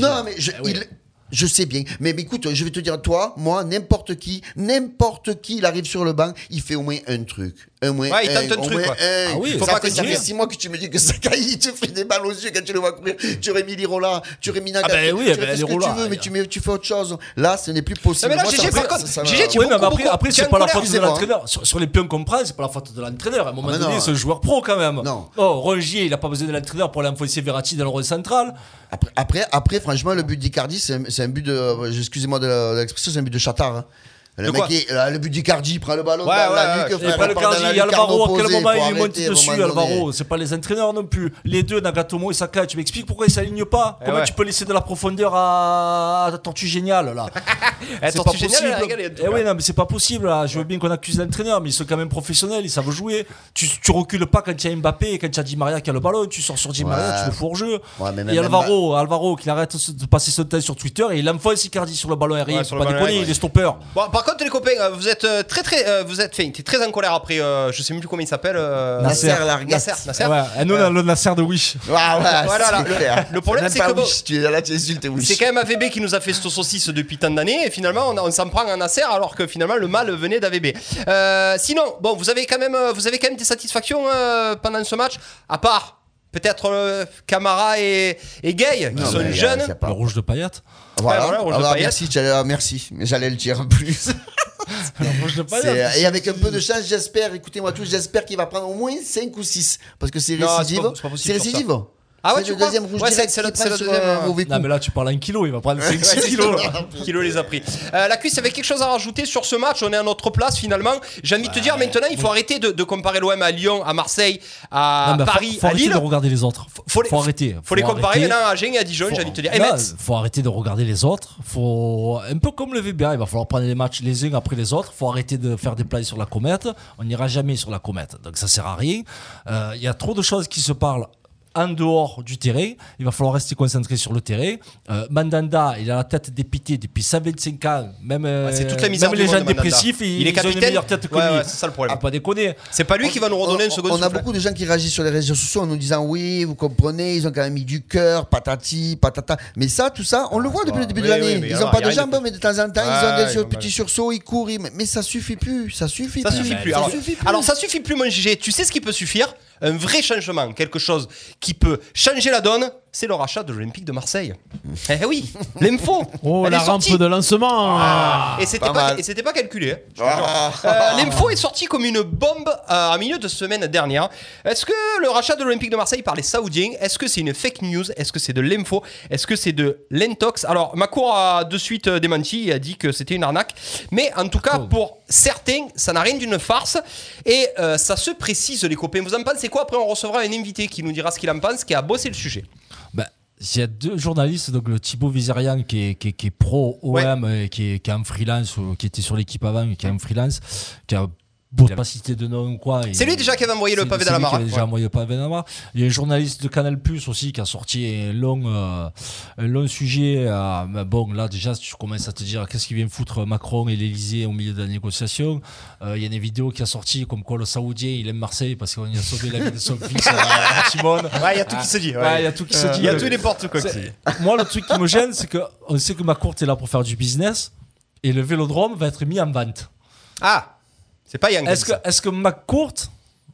Non, mais je, Ah, il- je sais bien. Mais, mais écoute, je vais te dire, toi, moi, n'importe qui, n'importe qui, il arrive sur le banc, il fait au moins un truc. Un moins Ouais, il tente un au truc, moins quoi. un. Ah oui, ça faut pas fait, ça fait six mois que tu me dis que Sakai, il te fait des balles aux yeux quand tu le vois courir. Tu aurais mis Lirola, tu aurais mis Nagatomo, ben oui, tu eh ben, fait ce que Lirola, tu veux, mais tu, mets, tu fais autre chose. Là, ce n'est plus possible. Mais là, Moi, par contre, ça- ça- GG, tu Oui, mais beaucoup, après, c'est pas la faute de l'entraîneur. Sur, sur les pions qu'on prend, c'est pas la faute de l'entraîneur. À un moment Ah, donné, un joueur pro quand même. Non. Oh, Rongier, il a pas besoin de l'entraîneur pour aller enfoncer Verratti dans le rôle central. Après, après, franchement, le but d'Icardi, c'est un, c'est un but de. euh, Excusez-moi de l'expression, c'est un but de chatard. hein. Le, mec, est- là, le but d'Icardi, il prend le ballon Ouais, dans ouais, la nuque. Frère, pas le il part dans Cardi, la Alvaro, à quel moment il monte dessus. Alvaro C'est pas les entraîneurs non plus. Les deux, Nagatomo et Saka, tu m'expliques pourquoi ils s'alignent pas Eh Comment ouais. tu peux laisser de la profondeur à, à Tortue Géniale là Eh, C'est pas a possible. Eh oui, non, mais c'est pas possible. Là. Je veux bien qu'on accuse l'entraîneur, mais ils sont quand même professionnels, ils savent jouer. Tu, tu recules pas quand il y a Mbappé et quand il y a Di Maria qui a le ballon. Tu sors sur Di Maria, Ouais. tu le fous hors jeu. Ouais, mais et même Alvaro, Alvaro, qu'il arrête de passer son temps sur Twitter et il enfonce Icardi sur le ballon aérien. Pas déconner, il est stopper. Par contre, les copains, euh, vous êtes euh, très très. euh, vous êtes, fait, t'es très en colère après. euh, je sais même plus comment il s'appelle. euh, Nasser. Nasser. Nasser. Ouais, et nous, le Nasser de Wish. Voilà, là, c'est clair. le problème, c'est que Wish, tu es là, tu insultes Wish. C'est quand même AVB qui nous a fait cette saucisse depuis tant d'années et finalement on, s'en prend un Nasser alors que finalement le mal venait d'AVB. Euh, sinon, bon, vous avez quand même, vous avez quand même des satisfactions euh, pendant ce match, à part peut-être euh, Camara et, et Gay qui Non, sont jeunes. Le rouge de paillettes. Voilà, voilà, rouge Ah de bah, paillettes. merci, j'allais- merci, j'allais le dire en plus. Rouge de C'est- paillettes. et avec un peu de chance, j'espère, écoutez-moi tous, j'espère qu'il va prendre au moins 5 ou 6. Parce que c'est Non, c'est récidive. c'est pas possible C'est sur ça. récidive. Ah ouais, c'est tu le crois deuxième rouge Ouais, direct c'est- le- deuxième, un euh, mauvais coup. Non, mais là, tu parles en kilo, il va prendre 5 Ouais, kilos. c'est là. Kilo les a pris. Euh, la cuisse avait quelque chose à rajouter sur ce match. On est à notre place finalement. J'ai envie de te dire maintenant, il faut arrêter de, de comparer l'OM à Lyon, à Marseille, à Non, mais faut- Paris, faut à arrêter Lille. de regarder les autres. Faut, Faut les- faut arrêter. Faut les comparer arrêter. maintenant à Agen et à Dijon. J'ai envie de te dire. Et Non, faut arrêter de regarder les autres. Faut un peu comme le VBA, il va falloir prendre les matchs les uns après les autres. Faut arrêter de faire des plays sur la comète. On n'ira jamais sur la comète, donc ça sert à rien. Euh, Il y a trop de choses qui se parlent. En dehors du terrain, il va falloir rester concentré sur le terrain. Euh, Mandanda, il a la tête dépitée depuis 125 ans. Même, euh, Ouais, c'est toute la misère même du les gens dépressifs, ils, Il est ils ont une capitaine. meilleure tête Ouais, c'est ça le problème. Ah, pas déconner. C'est pas lui qui va nous redonner une On- seconde On a beaucoup de gens qui réagissent sur les réseaux sociaux en nous disant oui, vous comprenez, ils ont quand même mis du cœur, patati, patata. Mais ça, tout ça, on le voit depuis le début de Oui, l'année. ils alors, ont pas de jambes, de- mais de temps en temps, ils ont des petits sursauts, ils courent. Mais ça suffit plus, ça suffit Ça plus. suffit plus. Ça Alors, suffit plus. alors, ça suffit plus, mon GG. Tu sais ce qui peut suffire? Un vrai changement, quelque chose qui peut changer la donne, c'est le rachat de l'Olympique de Marseille. eh oui, l'info. Oh, elle la est sortie. rampe de lancement. Ah, et c'était Pas pas, mal. et c'était pas calculé. hein, je te Ah. Euh, L'info est sortie comme une bombe euh, en milieu de semaine dernière. Est-ce que le rachat de l'Olympique de Marseille par les Saoudiens, est-ce que c'est une fake news? Est-ce que c'est de l'info? Est-ce que c'est de l'intox Alors, Macron a de suite euh, démenti et a dit que c'était une arnaque. Mais en tout cas, pour certains, ça n'a rien d'une farce. Et euh, ça se précise, les copains. Vous en pensez quoi? Après, on recevra un invité qui nous dira ce qu'il en pense, qui a bossé le sujet. Il y a deux journalistes, donc le Thibaut Vizerian qui est, qui est- qui est pro OM, et qui est, qui est en freelance, ou qui était sur l'équipe avant, et qui est en freelance, qui a Pour pas citer de nom ou quoi. C'est lui déjà qui avait envoyé le pavé hein. déjà Ouais. envoyé le pavé dans la mare. Il y a un journaliste de Canal Plus aussi qui a sorti un long, euh, un long sujet. euh, mais bon, là déjà, tu commences à te dire qu'est-ce qui vient foutre Macron et l'Elysée au milieu de la négociation? Euh, Il y a une vidéo qui a sorti comme quoi le Saoudien il aime Marseille parce qu'on y a sauvé la vie de son fils euh, Simone. Ouais, il y a tout qui se dit, ouais. Ouais, il y a tout qui se dit. il y a tout et n'importe quoi Moi, le truc qui me gêne, c'est qu'on sait que ma courte est là pour faire du business et le vélodrome va être mis en vente. Ah, c'est pas Yang. Est-ce que, est-ce que McCourt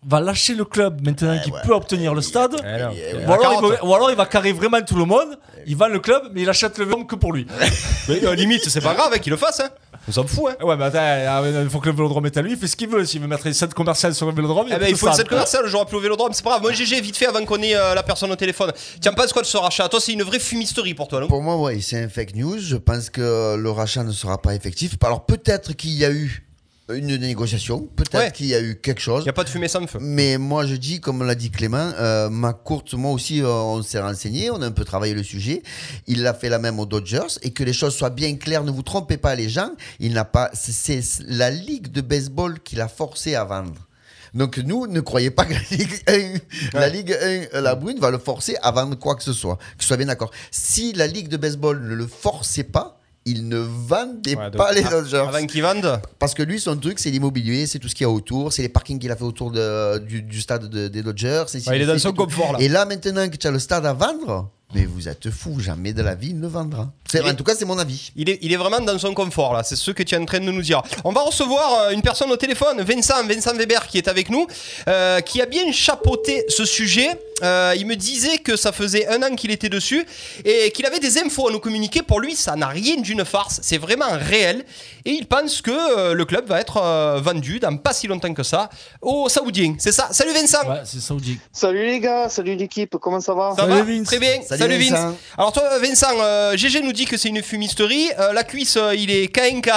va lâcher le club maintenant qu'il peut obtenir le stade non. ou, alors il La carotte. va, ou alors il va carrer vraiment tout le monde, il vend le club, mais il achète le vélodrome que pour lui. Mais, euh, limite, c'est pas grave hein, qu'il le fasse. Hein. On s'en fout. Hein. Ouais, mais attends, ah, mais il faut que le vélodrome est à lui, il fait ce qu'il veut. S'il veut mettre une scène commerciale sur le vélodrome, Eh ben, plus il faut une scène commerciale, j'aurais plus au vélodrome, c'est pas grave. Moi, GG, vite fait, avant qu'on ait euh, la personne au téléphone. Tiens, pas quoi de ce rachat? Toi, c'est une vraie fumisterie pour toi, non? Pour moi, ouais, c'est un fake news. Je pense que le rachat ne sera pas effectif. Alors peut-être qu'il y a eu une négociation, peut-être Ouais. qu'il y a eu quelque chose. Il n'y a pas de fumée sans feu. Mais moi, je dis, comme l'a dit Clément, euh, ma courte, moi aussi, euh, on s'est renseigné, on a un peu travaillé le sujet. Il l'a fait la même aux Dodgers et que les choses soient bien claires. Ne vous trompez pas, les gens. Il n'a pas, c'est la ligue de baseball qui l'a forcé à vendre. Donc nous, ne croyez pas que la Ligue 1, la Ligue 1, euh, la Brune va le forcer à vendre quoi que ce soit. Que ce soit bien d'accord. Si la Ligue de baseball ne le forçait pas, il ne vendait Ouais, pas les Dodgers. Avant qu'ils vendent Parce que lui, son truc, c'est l'immobilier, c'est tout ce qu'il y a autour, c'est les parkings qu'il a fait autour de- du, du stade de- des Dodgers. c'est- Ouais, il est dans son confort, là. Et là, maintenant que tu as le stade à vendre, mais vous êtes fou, jamais de la vie il ne vendra. C'est- Il est- En tout cas, c'est mon avis. il est, il est vraiment dans son confort là, c'est ce que tu es en train de nous dire. On va recevoir euh, une personne au téléphone, Vincent, Vincent Weber qui est avec nous, euh, qui a bien chapeauté ce sujet. Euh, il me disait que ça faisait un an qu'il était dessus et qu'il avait des infos à nous communiquer. Pour lui, ça n'a rien d'une farce, c'est vraiment réel. Et il pense que euh, le club va être euh, vendu dans pas si longtemps que ça aux Saoudiens. C'est ça Salut Vincent Ouais, c'est Saoudien. Salut les gars, salut l'équipe, comment ça va? Ça va Très bien. Salut, Salut, Vince. Vincent. Alors toi Vincent, euh, GG nous dit que c'est une fumisterie. Euh, la cuisse, euh, il est KNK.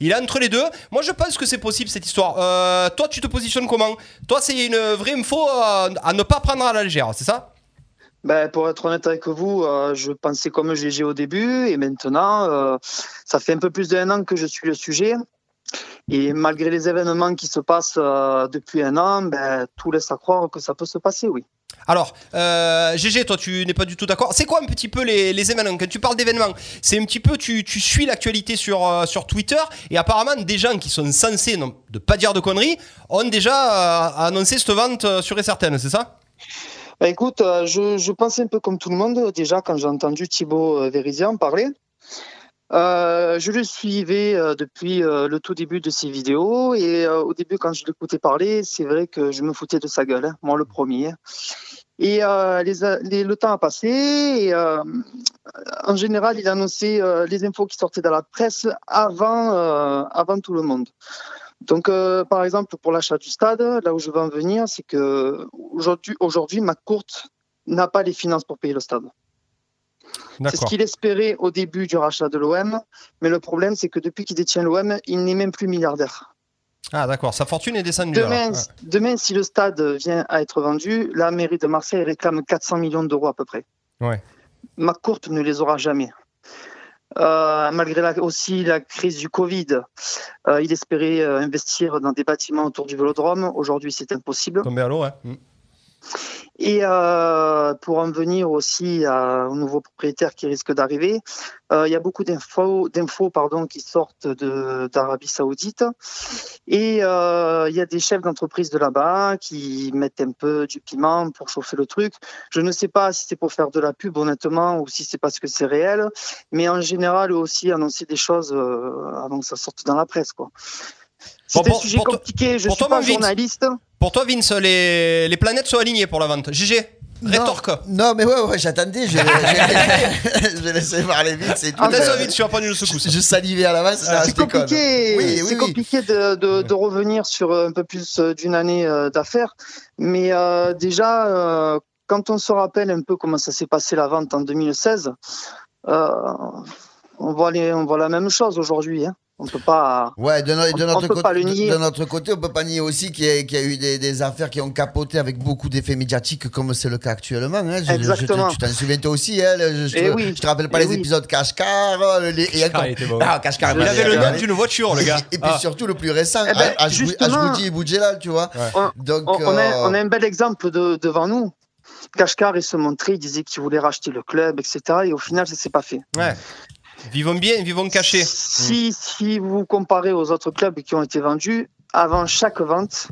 Il est entre les deux. Moi je pense que c'est possible cette histoire. Euh, toi tu te positionnes comment? Toi c'est une vraie info euh, à ne pas prendre à la légère, c'est ça? Ben, Pour être honnête avec vous, euh, je pensais comme GG au début et maintenant, euh, ça fait un peu plus d'un an que je suis le sujet. Et malgré les événements qui se passent euh, depuis un an, ben, tout laisse à croire que ça peut se passer, oui. Alors, euh, GG, toi, tu n'es pas du tout d'accord. C'est quoi un petit peu les, événements Quand tu parles d'événements, c'est un petit peu, tu, tu suis l'actualité sur, euh, sur Twitter et apparemment, des gens qui sont censés, non, de pas dire de conneries, ont déjà euh, annoncé cette vente euh, sûre et certaine, c'est ça? Ben, écoute, euh, je, je pensais un peu comme tout le monde déjà quand j'ai entendu Thibaut euh, Vérizian parler. Euh, je le suivais euh, depuis euh, le tout début de ses vidéos et euh, au début quand je l'écoutais parler, c'est vrai que je me foutais de sa gueule, hein, moi le premier. Et euh, les, a- les- le temps a passé et euh, en général il annonçait euh, les infos qui sortaient dans la presse avant, euh, avant tout le monde. Donc, euh, par exemple, pour l'achat du stade, là où je veux en venir, c'est que aujourd'hui, aujourd'hui, McCourt n'a pas les finances pour payer le stade. C'est ce qu'il espérait au début du rachat de l'OM, mais le problème, c'est que depuis qu'il détient l'OM, il n'est même plus milliardaire. Ah d'accord, sa fortune est descendue. Demain, demain, si le stade vient à être vendu, la mairie de Marseille réclame 400 millions d'euros à peu près. Ouais. McCourt ne les aura jamais. Euh, malgré la- aussi la crise du Covid, euh, il espérait euh, investir dans des bâtiments autour du Vélodrome. Aujourd'hui, c'est impossible. Tombé à l'eau, ouais. Et euh, pour en venir aussi à- au nouveau propriétaire qui risque d'arriver, euh, il y a beaucoup d'infos, qui sortent d'Arabie Saoudite. Et euh, il y a des chefs d'entreprise de là-bas qui mettent un peu du piment pour chauffer le truc. Je ne sais pas si c'est pour faire de la pub honnêtement ou si c'est parce que c'est réel, mais en général eux aussi annoncer des choses avant que ça sorte dans la presse. quoi. C'est Bon, un sujet pour toi- compliqué, je suis toi, pas journaliste. Pour toi, Vince, les, les planètes sont alignées pour la vente. GG, rétorque. Non, mais ouais, ouais, j'attendais. Je, je, je vais laisser parler vite, c'est tout. Attention, Vince, tu vas prendre une secousse. Je salivais à non, je Ah, C'est compliqué, Oui, c'est oui. compliqué de, de- de revenir sur un peu plus euh, d'une année euh, d'affaires. Mais euh, déjà, euh, quand on se rappelle un peu comment ça s'est passé la vente en 2016, euh, on, voit les, on voit la même chose aujourd'hui. hein. On peut pas. Ouais, de, no- de on- notre on peut côté, pas le nier. de notre côté, on peut pas nier aussi qu'il y, a- qu'il y a eu des, des affaires qui ont capoté avec beaucoup d'effets médiatiques, comme c'est le cas actuellement. hein. Je- je- Exactement. tu t'en souviens toi aussi, hein, le- je, Eh te, oui. je te rappelle pas Eh les oui. épisodes cache-car. les- et encore- il était. Ah. Il avait le nom d'une voiture, le gars. et puis Ah. surtout le plus récent, Eh ben, et Boudjelal, tu vois. On, Donc, on- on a, euh, on a un bel exemple de- devant nous. Kashkar, il se montrait, il disait qu'il voulait racheter le club, etc. Et au final, ça s'est pas fait. Ouais. Vivons bien, vivons cachés. Si, si vous comparez aux autres clubs qui ont été vendus, avant chaque vente,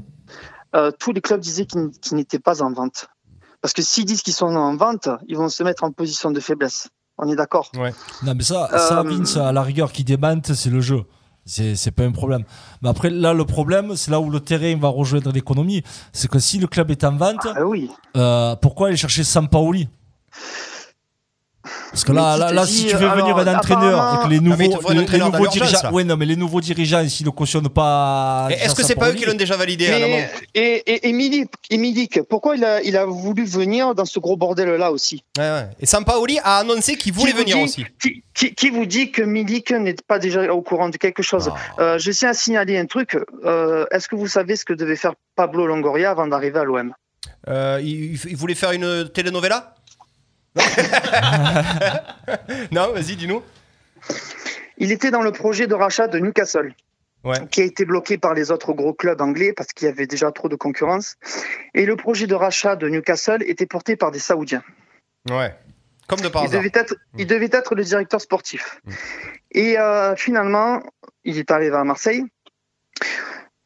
euh, tous les clubs disaient qu'ils n'étaient pas en vente. Parce que s'ils disent qu'ils sont en vente, ils vont se mettre en position de faiblesse. On est d'accord? Ouais. Non, mais ça, ça Euh, Vince, à la rigueur, qui démente, c'est le jeu. C'est c'est pas un problème. Mais après, là, le problème, c'est là où le terrain va rejoindre l'économie. C'est que si le club est en vente, Ah oui. euh, pourquoi aller chercher Sampaoli? Parce que là, là, si tu veux venir un entraîneur et que les Ah, nouveaux, les- nouveaux dirigeants, ouais, non, mais les nouveaux dirigeants, s'ils ne cautionnent pas. Est-ce que c'est pas eux qui l'ont déjà validé à Mais- et, et, et Milik, et Milik, pourquoi il a, il a voulu venir dans ce gros bordel-là aussi? Ouais, ouais. Et Sampaoli a annoncé qu'il voulait Qui venir dit- aussi. Qui, qui- qui vous dit que Milik n'est pas déjà au courant de quelque chose? Ah. Euh, Je tiens à signaler un truc. Euh, Est-ce que vous savez ce que devait faire Pablo Longoria avant d'arriver à l'OM Euh, il, il voulait faire une telenovela Non, vas-y, dis-nous. Il était dans le projet de rachat de Newcastle. Ouais. qui a été bloqué par les autres gros clubs anglais parce qu'il y avait déjà trop de concurrence. Et le projet de rachat de Newcastle était porté par des Saoudiens. Ouais. Comme de par Il hasard. devait, être, il devait être le directeur sportif. Et euh, finalement, il est arrivé à Marseille.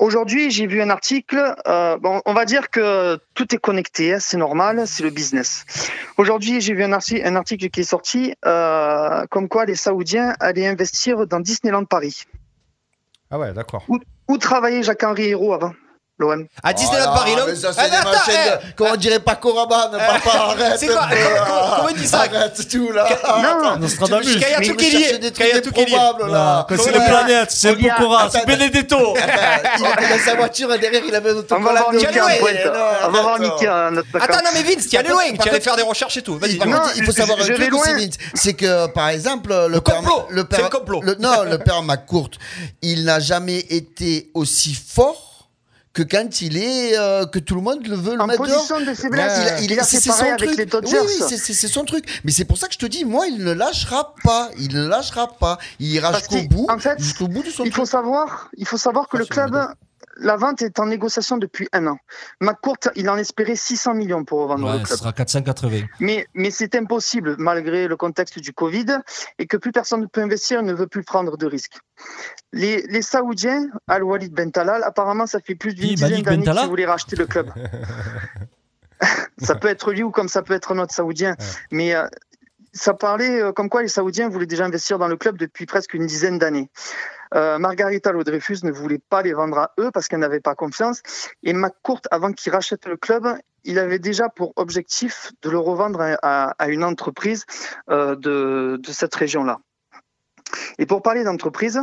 Aujourd'hui, j'ai vu un article. euh, bon, on va dire que tout est connecté, hein, c'est normal, c'est le business. Aujourd'hui, j'ai vu un, arti- un article qui est sorti, euh, comme quoi les Saoudiens allaient investir dans Disneyland Paris. Ah ouais, d'accord. Où, où travaillait Jacques-Henri Hérault avant? l'OM À Disneyland Paris, non mais ça, c'est Ah, des eh, Comment on dirait Rabanne, papa, arrête. c'est quoi Comment- comment- là. comment il dit ça Arrête tout, là. Non, veux chercher- Kaya des Kaya improbables, là. C'est Ouais. les planètes, c'est On y a- Pokora, c'est Benedetto. Il était dans sa voiture et derrière il avait un On va autocollant. Non, On va voir notre Attends, non, mais Vince, tu allais Par loin, tu allais faire des recherches et tout. Vas-y. Non, il faut savoir un truc aussi, Vince. C'est que, par exemple, le, père, complot. le père, C'est le complot. non, le père McCourt, il n'a jamais été aussi fort que quand il est, euh, que tout le monde le veut le En mettre dehors. position de faiblesse. Il, il, Il a c'est son avec truc. les Dodgers. Oui, oui, c'est- son truc. Mais c'est pour ça que je te dis, moi, il ne lâchera pas. Il ne lâchera pas. Il ira jusqu'au bout, en fait, jusqu'au bout de son Il faut savoir, il faut savoir que Ah, le club. La vente est en négociation depuis un an. McCourt, il en espérait 600 millions pour revendre Ouais, le ce club. sera 480. Mais, mais c'est impossible malgré le contexte du Covid et que plus personne ne peut investir, ne veut plus prendre de risques. Les, les Saoudiens, Al-Walid Ben Talal, apparemment, ça fait plus d'une dizaine Ben d'années Talal qu'ils voulaient racheter le club. ça peut être lui ou comme ça peut être un autre Saoudien. Mais euh, ça parlait euh, comme quoi les Saoudiens voulaient déjà investir dans le club depuis presque une dizaine d'années. Euh, Margarita Lodrefus ne voulait pas les vendre à eux parce qu'elle n'avait pas confiance. Et McCourt, avant qu'il rachète le club, il avait déjà pour objectif de le revendre à, une entreprise euh, de, de cette région-là. Et pour parler d'entreprise,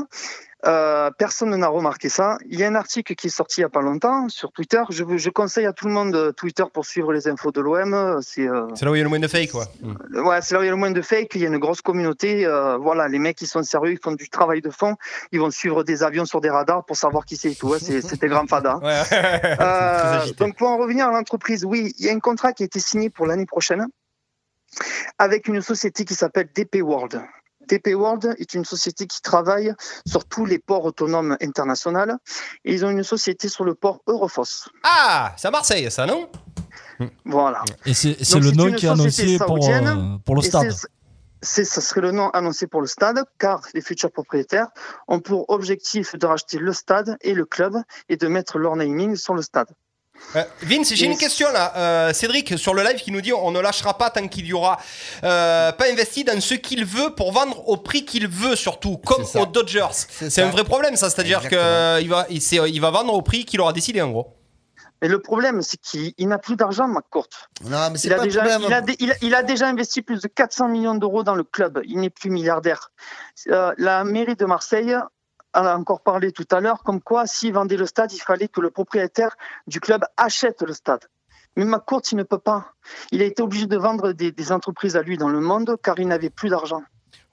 euh, personne n'a remarqué ça. Il y a un article qui est sorti il n'y a pas longtemps sur Twitter. Je, conseille à tout le monde euh, Twitter pour suivre les infos de l'OM. C'est euh, C'est là où il y a le moins de fake, quoi. Ouais, c'est là où il y a le moins de fake. Il y a une grosse communauté. euh, voilà, les mecs, ils sont sérieux, ils font du travail de fond. Ils vont suivre des avions sur des radars pour savoir qui c'est et tout. ouais, C'était grand fada. Ouais, donc pour en revenir à l'entreprise, oui, il y a un contrat qui a été signé pour l'année prochaine avec une société qui s'appelle DP World. DP World est une société qui travaille sur tous les ports autonomes internationaux et ils ont une société sur le port Eurofos. Ah, c'est à Marseille, ça, non? Voilà. Et c'est le nom qui est annoncé pour, euh, pour le stade. ça serait le nom annoncé pour le stade, car les futurs propriétaires ont pour objectif de racheter le stade et le club et de mettre leur naming sur le stade. Euh, Vince, j'ai une question là. Euh, Cédric sur le live qui nous dit on ne lâchera pas tant qu'il y aura euh, pas investi dans ce qu'il veut pour vendre au prix qu'il veut surtout, comme aux Dodgers. C'est un vrai problème ça, c'est-à-dire qu'il va, il, va vendre au prix qu'il aura décidé en gros. Et le problème, c'est qu'il il n'a plus d'argent, McCourt. Non, mais c'est Il a, pas un déjà, problème. il, a, dé- il a- il a déjà investi plus de 400 millions d'euros dans le club. Il n'est plus milliardaire. Euh, la mairie de Marseille a encore parlé tout à l'heure, comme quoi, s'il vendait le stade, il fallait que le propriétaire du club achète le stade. Mais McCourt, il ne peut pas. Il a été obligé de vendre des, des entreprises à lui dans le monde car il n'avait plus d'argent.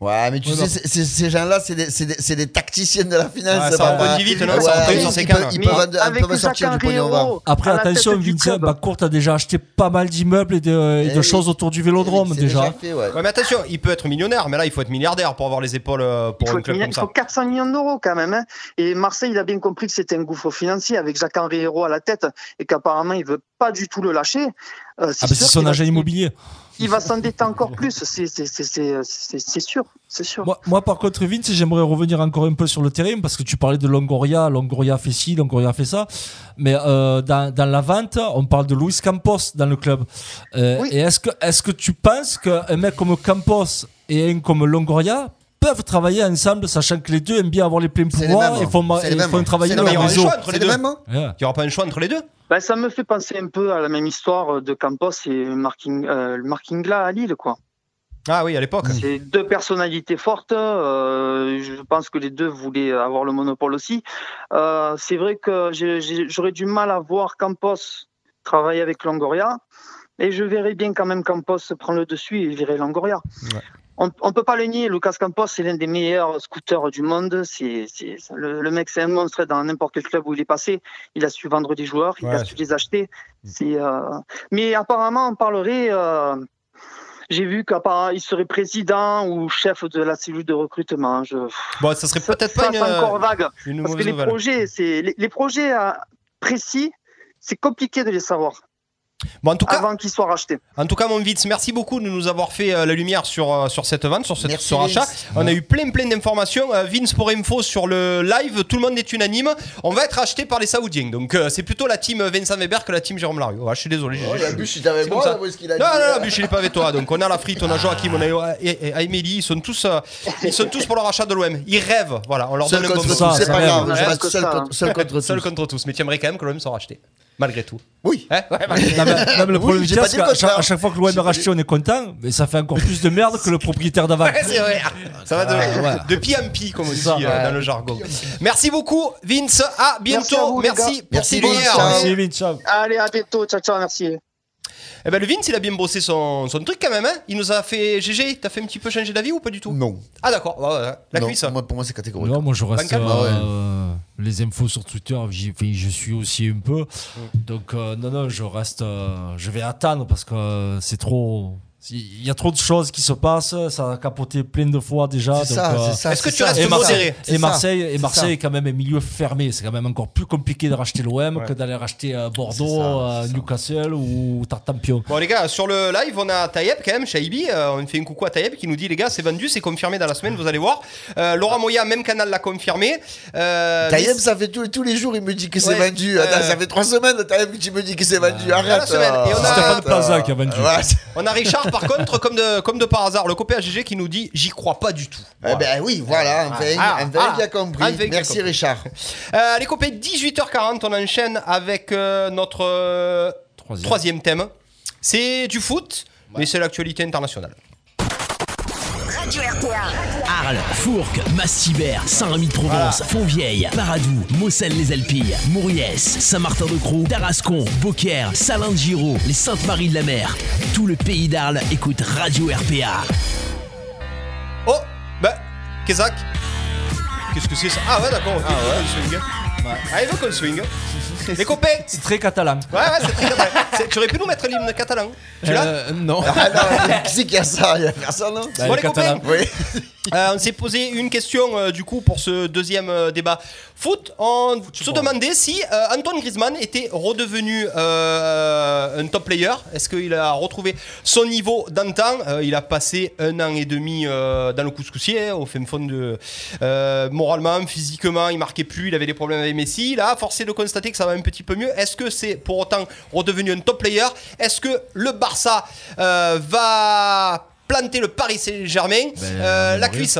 Ouais, mais tu Ouais, sais, ces gens-là, c'est des, c'est des- c'est des tacticiens de la finance. Ouais, ça pas- vite, non, Ouais, ça ils sur ses peuvent-. Ils peuvent sortir du Jacques pognon. va. Après, attention, Vincent. Bacourt a déjà acheté pas mal d'immeubles et de, et de Eh oui. choses autour du vélodrome C'est déjà. fait, ouais. Ouais, mais attention, il peut être millionnaire, mais là, il faut être milliardaire pour avoir les épaules euh, Il pour faut, un club il comme ça. faut 400 millions d'euros quand même. hein. Et Marseille, il a bien compris que c'était un gouffre financier avec Jacques-Henri Hérault à la tête et qu'apparemment, il veut pas du tout le lâcher. Euh, Ah, c'est bah, c'est son agent immobilier. Il va s'endetter encore plus, c'est- sûr. Sûr. Moi, moi, par contre, Vince, j'aimerais revenir encore un peu sur le terrain parce que tu parlais de Longoria, Longoria fait ci, Longoria fait ça. Mais euh, dans, dans la vente, on parle de Luis Campos dans le club. Euh, Oui. Et est-ce que, est que tu penses qu'un mec comme Campos et un comme Longoria peuvent travailler ensemble, sachant que les deux aiment bien avoir les pleins pouvoirs mêmes. et font, C'est les et mêmes. font travailler aura un réseau. Il n'y aura pas un choix entre les deux Ben, ça me fait penser un peu à la même histoire de Campos et Marking, euh, Markingla à Lille, quoi. Ah oui, à l'époque. C'est deux personnalités fortes. euh, je pense que les deux voulaient avoir le monopole aussi. Euh, c'est vrai que j'aurais du mal à voir Campos travailler avec Longoria. Et je verrais bien quand même Campos prendre le dessus et virer Longoria. Ouais. On ne peut pas le nier, Lucas Campos, c'est l'un des meilleurs scooters du monde. C'est, le, le mec, c'est un monstre dans n'importe quel club où il est passé. Il a su vendre des joueurs, il a su les acheter. C'est, euh, Mais apparemment, on parlerait. euh, J'ai vu qu'il serait président ou chef de la cellule de recrutement. Je... Bon, ça serait peut-être pas une, encore vague. une Parce que les nouvelle. projets, c'est les, les projets euh, précis, c'est compliqué de les savoir Bon, en tout cas, avant qu'ils soient rachetés. En tout cas, mon Vitz, merci beaucoup de nous avoir fait euh, la lumière sur, euh, sur cette vente, sur, cette, Merci, ce rachat. Vince. On a eu plein, plein d'informations. Euh, Vince, pour info, sur le live, tout le monde est unanime. On va être acheté par les Saoudiens. Donc, euh, c'est plutôt la team Vincent Weber que la team Jérôme Larieux. Ouais, je suis désolé. Oh, la bûche, il avait moi, qu'il a Non, dit, non, non, Bûche, il est pas avec toi. Donc, on a la frite, on a Joachim, on a Amélie. Ils sont tous, euh, ils sont tous pour le rachat de l'OM. Ils rêvent. Voilà, on leur Seul donne un bon c'est pas grave. Seul contre tous. Mais tu aimerais quand même que l'OM soit racheté. Malgré tout. Oui. Hein Ouais, malgré tout. Non, mais, non, mais le problème, c'est qu'à chaque, contraire. à chaque fois que l'OM est racheté, on est content, mais ça fait encore plus de merde que le propriétaire d'avant. Ouais, c'est vrai. Ça va de, ouais. de pis en pis, comme on dit ça, euh, dans le jargon. Merci beaucoup, Vince. À Merci à bientôt. vous, Merci, Merci, ces Vince. lumières. Ciao. Merci, Vince, ciao. Allez, à bientôt. Ciao, ciao, merci. Eh ben, le Vince, il a bien bossé son, son truc quand même. Hein il nous a fait. GG, t'as fait un petit peu changer d'avis ou pas du tout? Non. Ah, d'accord. Ouais, ouais, La Non, cuisse. moi, pour moi, c'est catégorique. Non, moi je reste Bancal. Ah ouais. euh, les infos sur Twitter, je suis aussi un peu. Donc euh, non, non, je reste, euh, je vais attendre parce que euh, c'est trop. Il y a trop de choses qui se passent, ça a capoté plein de fois déjà. Euh. Est-ce que tu ça, restes modéré Et Marseille, et Marseille est quand même un milieu fermé. C'est quand même encore plus compliqué de racheter l'OM Ouais. que d'aller racheter euh, Bordeaux, ça, euh. Newcastle ou Tartampion. Bon les gars, sur le live, on a Tayeb quand même, Shaibi, euh, on fait un coucou à Tayeb qui nous dit les gars, c'est vendu, c'est confirmé dans la semaine, vous allez voir. Euh, Laurent Moya, même canal l'a confirmé. Euh, Taïeb, mais- ça fait tous, tous les jours, il me dit que c'est Ouais, vendu. euh, Attends, ça fait trois semaines, Taïeb, que tu me dis que c'est vendu. Arrête. Et on a- euh, Stéphane Plaza qui a vendu. On a Richard par contre, comme de, comme de par hasard, le copain AGG qui nous dit j'y crois pas du tout. Eh ben oui, voilà, enfin, Ah, un ah, vrai qui a compris. qui a Merci compris. Richard. Euh, les copains, 18h40, on enchaîne avec euh, notre euh, Troisième. troisième thème. C'est du foot, mais c'est l'actualité internationale. Radio RPA. Arles, Fourques, Massibert, Saint-Rémy-de-Provence, Fontvieille, Paradou, Mossel-les-Alpilles, Mouriès, Saint-Martin-de-Croix, Tarascon, Beaucaire, Salin-de-Giraud, les Saintes-Maries de la Mer. Tout le pays d'Arles écoute Radio RPA. Oh, bah, Kezak. Qu'est-ce que c'est ça? Ah ouais, d'accord, ok, veut qu'on swing. Ah, il veut qu'on swing. Les copains C'est très catalan. Ouais, ouais, c'est très catalan. Tu aurais pu nous mettre l'hymne catalan Tu l'as? Euh, non. Ah non, qui c'est qui a ça? Il y a personne, non? Bah, Bon, les les copains, Catalans. Oui. euh, on s'est posé une question euh, du coup pour ce deuxième euh, débat foot. On se demandait si Antoine Griezmann était redevenu un top player. Est-ce qu'il a retrouvé son niveau d'antan? Il a passé un an et demi dans le couscoussier, au fin fond de. moralement, physiquement, il marquait plus, il avait des problèmes avec Messi. Là, force est de constater que ça va un petit peu mieux. Est-ce que c'est pour autant redevenu un top player? Est-ce que le Barça va planter le Paris Saint-Germain Euh, La cuisse.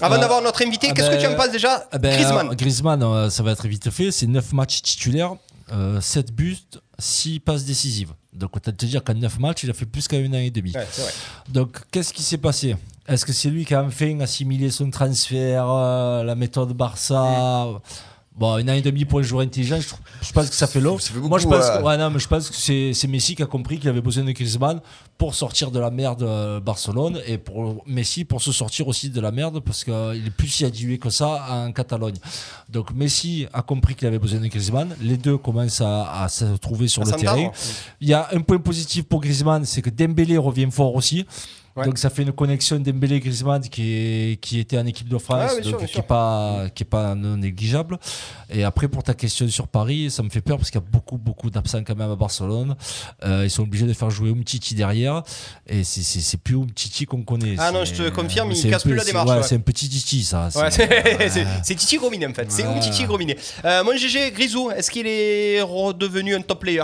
Avant Euh, d'avoir notre invité, ah qu'est-ce ben, que tu en penses déjà Ah ben, Griezmann. euh, Griezmann, ça va être vite fait. C'est 9 matchs titulaires, euh, 7 buts, 6 passes décisives. Donc, autant te dire qu'en 9 matchs, il a fait plus qu'un an et demi. Ouais, c'est vrai. Donc, qu'est-ce qui s'est passé? Est-ce que c'est lui qui a enfin assimilé son transfert, la méthode Barça? Bon, une année et demie pour un joueur intelligent, je, trouve- je pense que ça fait long. Moi, je pense, que, ouais, non, mais je pense que c'est c'est Messi qui a compris qu'il avait besoin de Griezmann pour sortir de la merde euh, Barcelone et pour Messi pour se sortir aussi de la merde parce qu'il est plus si adulé que ça en Catalogne. Donc Messi a compris qu'il avait besoin de Griezmann. Les deux commencent à, à se trouver sur À le terrain. Il y a un point positif pour Griezmann, c'est que Dembélé revient fort aussi. Ouais. Donc ça fait une connexion Dembélé-Griezmann qui, est, qui était en équipe de France, sûr, donc bien qui n'est pas, qui est pas non négligeable. Et après, pour ta question sur Paris, ça me fait peur parce qu'il y a beaucoup, beaucoup d'absents quand même à Barcelone. Euh, ils sont obligés de faire jouer Umtiti derrière. Et c'est- c'est plus Umtiti qu'on connaît. Ah non, je te confirme, il casse peu- plus la démarche, ouais, ouais. C'est un petit Titi, ça. C'est- Titi Grominé en fait. C'est Ouais. un Titi Grominé. Euh, mon GG, Grisou, est-ce qu'il est redevenu un top player?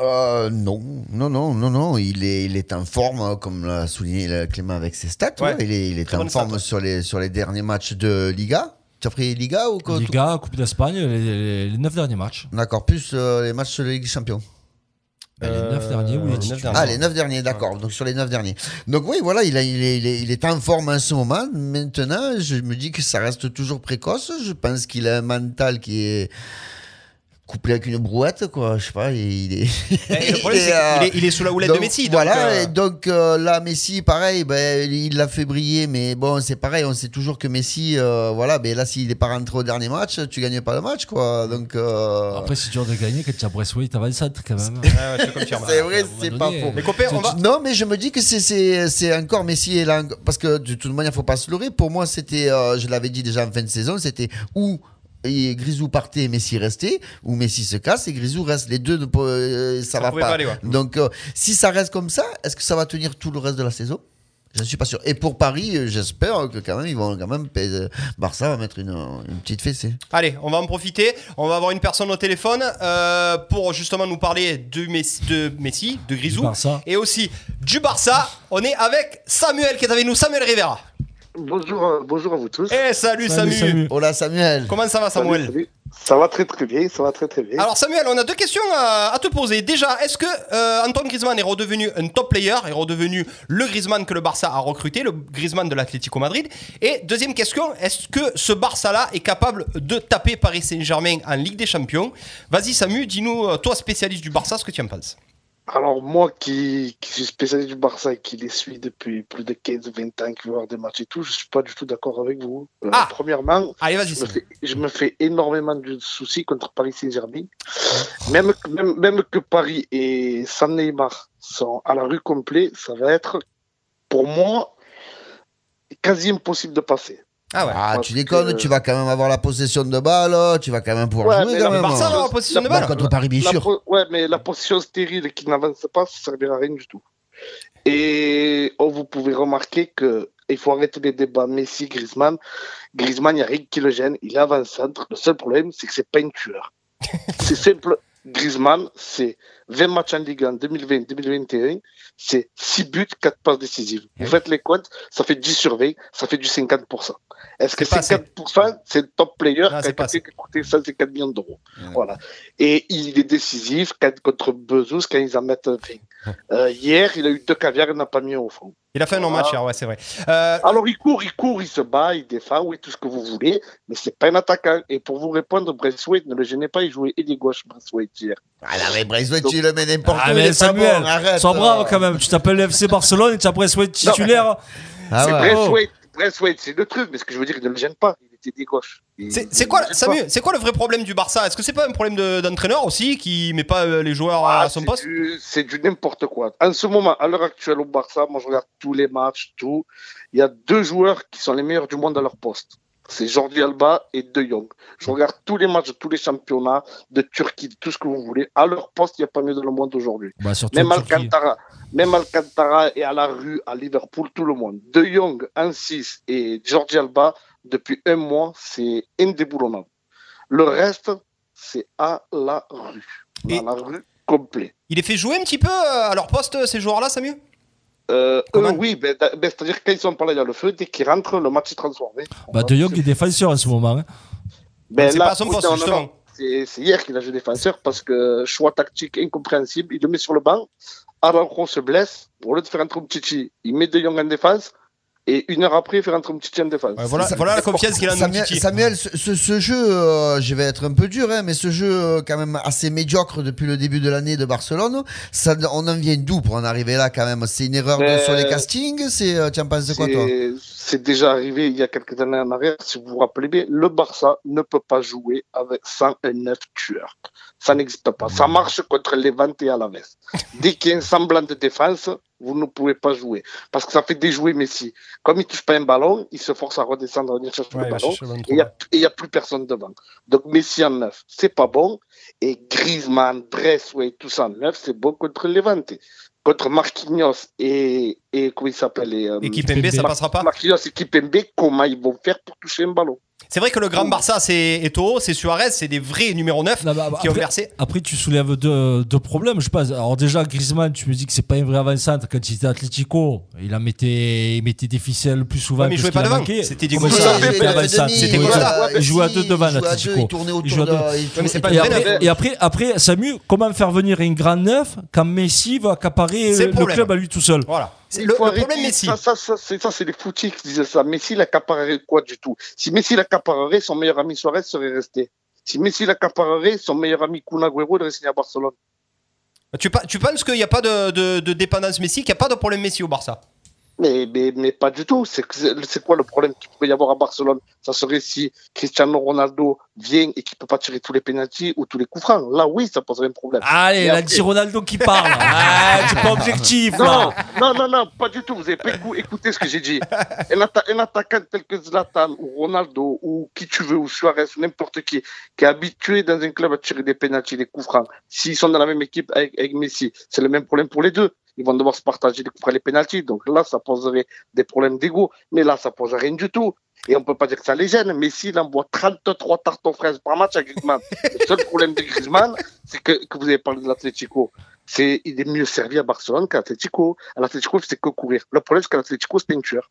Euh, non, non, non, non, non. Il est, il est en forme, hein, comme l'a souligné euh, Clément avec ses stats. Ouais. ouais. Il est, il est en forme sur les, sur les derniers matchs de Liga. Tu as pris Liga ou quoi Liga, Coupe d'Espagne, les, les, les neuf derniers matchs. D'accord, plus euh, les matchs de Ligue des Champions. Ben, les neuf derniers ou les neuf dix derniers. Ah, les 9 derniers, d'accord. Donc sur les 9 derniers. Donc oui, voilà, il, a- il, est, il, est, il est en forme en ce moment. Maintenant, je me dis que ça reste toujours précoce. Je pense qu'il a un mental qui est couplé avec une brouette, quoi. Je sais pas, il est... Eh, Le problème, il est, euh, il est sous la houlette donc, de Messi. donc, voilà, euh, et donc euh, là, Messi, pareil, ben, il l'a fait briller, mais bon, c'est pareil, on sait toujours que Messi, euh, voilà, ben là, s'il n'est pas rentré au dernier match, tu gagnes pas le match, quoi. Donc, euh, Après, c'est dur de gagner quand tu as Braithwaite avant centre, quand même. ouais, ouais, je te confirme. c'est vrai, c'est pas faux. Les copains, on va. Non, mais je me dis que c'est- encore Messi et là, parce que de toute manière, faut pas se leurrer. Pour moi, c'était, euh, je l'avais dit déjà en fin de saison, c'était où et Grisou partait et Messi restait, ou Messi se casse et Grisou reste. Les deux, ne euh, ça, Ça va pas. pas aller, ouais. Donc, euh, si ça reste comme ça, est-ce que ça va tenir tout le reste de la saison? Je ne suis pas sûr. Et pour Paris, euh, j'espère que quand même, ils vont quand même. payer- Barça va mettre une, une petite fessée. Allez, on va en profiter. On va avoir une personne au téléphone euh, pour justement nous parler de Messi, de, Messi, de Grisou et aussi du Barça. On est avec Samuel qui est avec nous. Samuel Rivera. Bonjour, euh, bonjour à vous tous. Eh salut, Salut, Samu. salut. Hola Samuel. Comment ça va Samuel Salut, salut. Ça va très très bien, ça va très très bien. Alors Samuel, on a deux questions à, à te poser. Déjà, est-ce que euh, Antoine Griezmann est redevenu un top player, est redevenu le Griezmann que le Barça a recruté, le Griezmann de l'Atlético Madrid? Et deuxième question, est-ce que ce Barça-là est capable de taper Paris Saint-Germain en Ligue des Champions? Vas-y Samu, dis-nous, euh, toi spécialiste du Barça, ce que tu en penses. Alors moi qui, qui suis spécialiste du Barça et qui les suis depuis plus de 15-20 ans, qui voit des matchs et tout, je suis pas du tout d'accord avec vous. Euh, Ah. Premièrement, Allez, je me, fais, je me fais énormément de soucis contre Paris Saint-Germain. Même, que- même, même que Paris et San Neymar sont à la rue complet, ça va être pour moi quasi impossible de passer. Ah ouais. Ah, Parce tu déconnes, que- tu vas quand même avoir la possession de balle, tu vas quand même pouvoir Ouais, jouer mais quand la- même. Barça hein. va en possession de balle contre Paris, bien La sûr. ouais, mais la position stérile qui n'avance pas, ça ne servira à rien du tout. Et oh, vous pouvez remarquer que il faut arrêter les débats Messi, Griezmann. Griezmann, il n'y a rien qui le gêne. Il est avant-centre. Le seul problème, c'est que c'est pas une tueur. c'est simple. Griezmann, c'est 20 matchs en Ligue 1 2020-2021. C'est 6 buts, 4 passes décisives. Vous faites les comptes, ça fait 10 sur 20, ça fait du 50%. Est-ce que C'est pas 50% c'est le top player Non, qui a coûté 150 millions d'euros Voilà. Et il est décisif quand- contre Bezos quand ils en mettent 20. Euh, hier, il a eu deux caviars, il n'a pas mis au fond. Il a fait un non-match hier, ouais, c'est vrai. Euh, Alors il court, il court, il se bat, il défend, oui, tout ce que vous voulez, mais c'est pas un attaquant. Et pour vous répondre, Braithwaite, ne le gênez pas, il jouait ailier gauche, Braithwaite hier. Ah là, mais Braithwaite, tu le mets n'importe Ah, où. il mais est Samuel, bon, arrête. sois brave quand même. Tu t'appelles le FC Barcelone et tu as Braithwaite titulaire. Ah c'est ouais. Braithwaite, Braithwaite, c'est le truc, mais ce que je veux dire, il ne le gêne pas, il était c'est quoi, le gêne Samu, pas. c'est quoi le vrai problème du Barça? Est-ce que c'est pas un problème de- d'entraîneur aussi qui met pas euh, les joueurs Ah, à son c'est poste? C'est du n'importe quoi. En ce moment, à l'heure actuelle au Barça, moi je regarde tous les matchs, tout. Il y a deux joueurs qui sont les meilleurs du monde à leur poste. C'est Jordi Alba et De Jong. Je regarde tous les matchs de tous les championnats de Turquie, de tout ce que vous voulez. À leur poste, il n'y a pas mieux dans le monde aujourd'hui. Bah, Même. Alcantara, même Alcantara est à la rue à Liverpool, tout le monde. De Jong en 6 et Jordi Alba, depuis un mois, c'est indéboulonnable. Le reste, c'est à la rue. Et- À la rue complet. Il est fait jouer un petit peu euh, à leur poste, ces joueurs-là, Samu Euh, eux, oui, ben, ben, c'est-à-dire quand ils sont pas là, il y a le feu. Dès qu'ils rentrent, le match est transformé. Bah, De Jong est défenseur en ce moment. hein. Ben, C'est pas son poste, justement. C'est hier qu'il a joué défenseur parce que choix tactique incompréhensible. Il le met sur le banc. Araujo se blesse. Au lieu de faire un trou Chichi, il met De Jong en défense. Et une heure après, il fait rentrer Umtiti en défense. voilà, voilà la confiance qu'il a en Samuel. Samuel, ce, jeu, euh, je vais être un peu dur, hein, mais ce jeu euh, quand même assez médiocre depuis le début de l'année de Barcelone, ça, on en vient d'où pour en arriver là quand même? C'est une erreur de- Euh, sur les castings? C'est, Tu en penses quoi toi? C'est- déjà arrivé il y a quelques années en arrière. Si vous vous rappelez bien, le Barça ne peut pas jouer avec 109 tueurs. Ça n'existe pas. Ça marche contre les Levante et à la veste. Dès qu'il y a un semblant de défense, vous ne pouvez pas jouer. Parce que ça fait déjouer Messi. Comme il touche pas un ballon, il se force à redescendre, à venir chercher Ouais, le ballon. Et il a- n'y a, plus personne devant. Donc Messi en neuf, c'est pas bon. Et Griezmann, Dressway, tout ça en neuf, c'est bon contre le Levante. Contre Marquinhos et, et comment il s'appelle et, euh, Et Kipembe, ça passera pas Marquinhos et Kipembe, comment ils vont faire pour toucher un ballon? C'est vrai que le grand Barça, c'est Eto'o, c'est Suarez, c'est des vrais numéro 9 qui ont versé. après, tu soulèves deux, deux problèmes, je pense. Alors déjà, Griezmann, tu me dis que c'est pas un vrai avant-centre. Quand il était Atlético, il en mettait, il mettait des ficelles plus souvent Ouais, mais il que jouait ce qu'il pas a devant. C'était Diego Costa. il C'était. Costa. Jouait à deux devant l'Atlético. il tournait autour Il jouait à deux. Et après, neuf. et après, Samu, comment faire venir un grand neuf quand Messi va accaparer le, club à lui tout seul Voilà. Le, le problème Messi. Ça, ça, ça, c'est ça, c'est les foutis qui disaient ça. Messi l'accaparerait quoi du tout? Si Messi l'accaparerait, son meilleur ami Suarez serait resté. Si Messi l'accaparerait, son meilleur ami Kun Agüero à Barcelone. Tu, penses qu'il n'y a pas de, de- de dépendance Messi, qu'il n'y a pas de problème Messi au Barça Mais, mais, mais pas du tout. C'est quoi le problème qu'il pourrait y avoir à Barcelone? Ça serait si Cristiano Ronaldo vient et qu'il peut pas tirer tous les pénaltys ou tous les coups francs. Là, oui, ça poserait un problème. Allez, là, après- Ronaldo qui parle. Ah, c'est pas objectif, Non, non, non, non, pas du tout. Vous avez pas écou- écouté ce que j'ai dit. Un, atta- un attaquant tel que Zlatan ou Ronaldo ou qui tu veux ou Suarez ou n'importe qui qui est habitué dans un club à tirer des pénaltys, des coups francs. S'ils sont dans la même équipe avec, avec Messi, c'est le même problème pour les deux. Ils vont devoir se partager les coups les pénaltys. Donc là, ça poserait des problèmes d'ego. Mais là, ça pose rien du tout. Et on peut pas dire que ça les gêne. Messi, il envoie 33 tartes aux fraises par match à Griezmann. le seul problème de Griezmann, c'est que, que vous avez parlé de l'Atlético. C'est, il est mieux servi à Barcelone qu'à l'Atlético. À l'Atlético, c'est que courir. Le problème, c'est qu'à l'Atlético, c'était un tueur.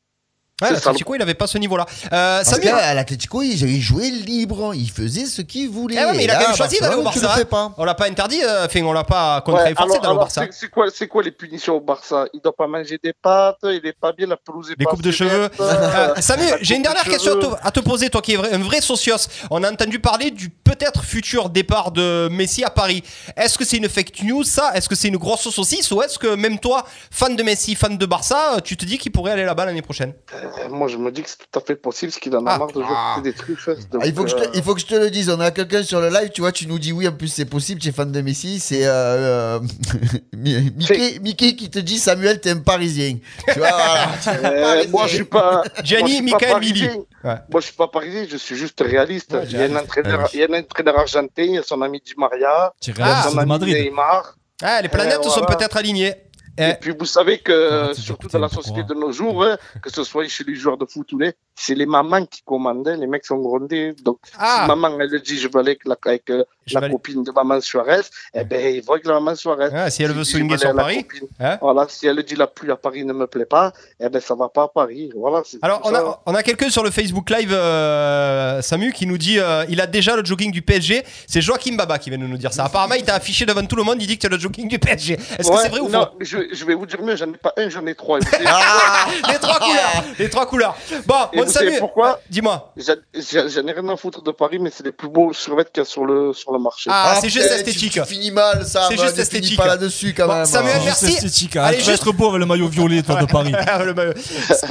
Ouais, l'Atlético, il n'avait pas ce niveau-là. Euh, Parce l'Atlético, il il jouait libre, il faisait ce qu'il voulait. Eh ouais, mais il a quand même choisi d'aller au Barça. fais pas. On l'a pas interdit, euh, enfin, on l'a pas contraint forcé d'aller au Barça. c'est, quoi, les punitions au Barça? Il doit pas manger des pâtes, il est pas bien, la pelouse est Les pas coupes de cheveux. Euh, Samuel, j'ai une de dernière question à cheveux. te, à te poser, toi qui es un vrai socios. On a entendu parler du peut-être futur départ de Messi à Paris. Est-ce que c'est une fake news, ça? Est-ce que c'est une grosse saucisse? Ou est-ce que même toi, fan de Messi, fan de Barça, tu te dis qu'il pourrait aller là-bas l'année prochaine? Euh, Moi, je me dis que c'est tout à fait possible, parce qu'il en a marre de jouer côté des trucs. Ah, il, faut que je te, il faut que je te le dise, on a quelqu'un sur le live, tu vois, tu nous dis oui, en plus c'est possible, tu es fan de Messi, c'est euh, euh, Mi- Mickey, Mickey qui te dit Samuel, t'es un parisien. Tu vois, voilà. tu es un Euh, Parisien. moi, je suis pas. Gianni, Michael, parisien. Mili. Ouais. Moi, je suis pas parisien, je suis juste réaliste. Ouais, il, y a un entraîneur, Ah il y a un entraîneur argentin, il y a son ami Di Maria, il y a son de ami Madrid. Neymar. Ah, les planètes Euh, sont peut-être alignées. Et puis vous savez que, surtout dans la société de nos jours, hein, que ce soit chez les joueurs de foot ou les, c'est les mamans qui commandaient, les mecs sont grondés. Donc, Ah. si maman, elle dit, je veux aller avec la, avec, euh, la copine de maman Suarez, eh ben, il va avec la maman Suarez. Ah, si elle veut swinguer sur Paris, hein Voilà, si elle dit la pluie à Paris ne me plaît pas, eh ben, ça va pas à Paris. Voilà, Alors, on a, on a quelqu'un sur le Facebook Live, euh, Samu, qui nous dit euh, il a déjà le jogging du PSG. C'est Joachim Baba qui vient de nous dire ça. Apparemment, il t'a affiché devant tout le monde, il dit que tu as le jogging du PSG. Est-ce que c'est vrai ou non, faux? je, je vais vous dire mieux, j'en ai pas un, j'en ai trois. Ah, Les trois couleurs Les trois couleurs Bon, Et savez Samu, pourquoi? dis-moi. J'en ai rien à foutre de Paris, mais c'est les plus beaux survêtements qu'il y a sur le, sur le marché. Ah, c'est juste esthétique. Tu, tu finis mal, ça. C'est va, juste esthétique. pas là-dessus quand Bon, même. Samuel, hein. merci. Esthétique. hein. Allez, Tu vas juste- être beau avec le maillot violet, toi, de Paris. Maillot.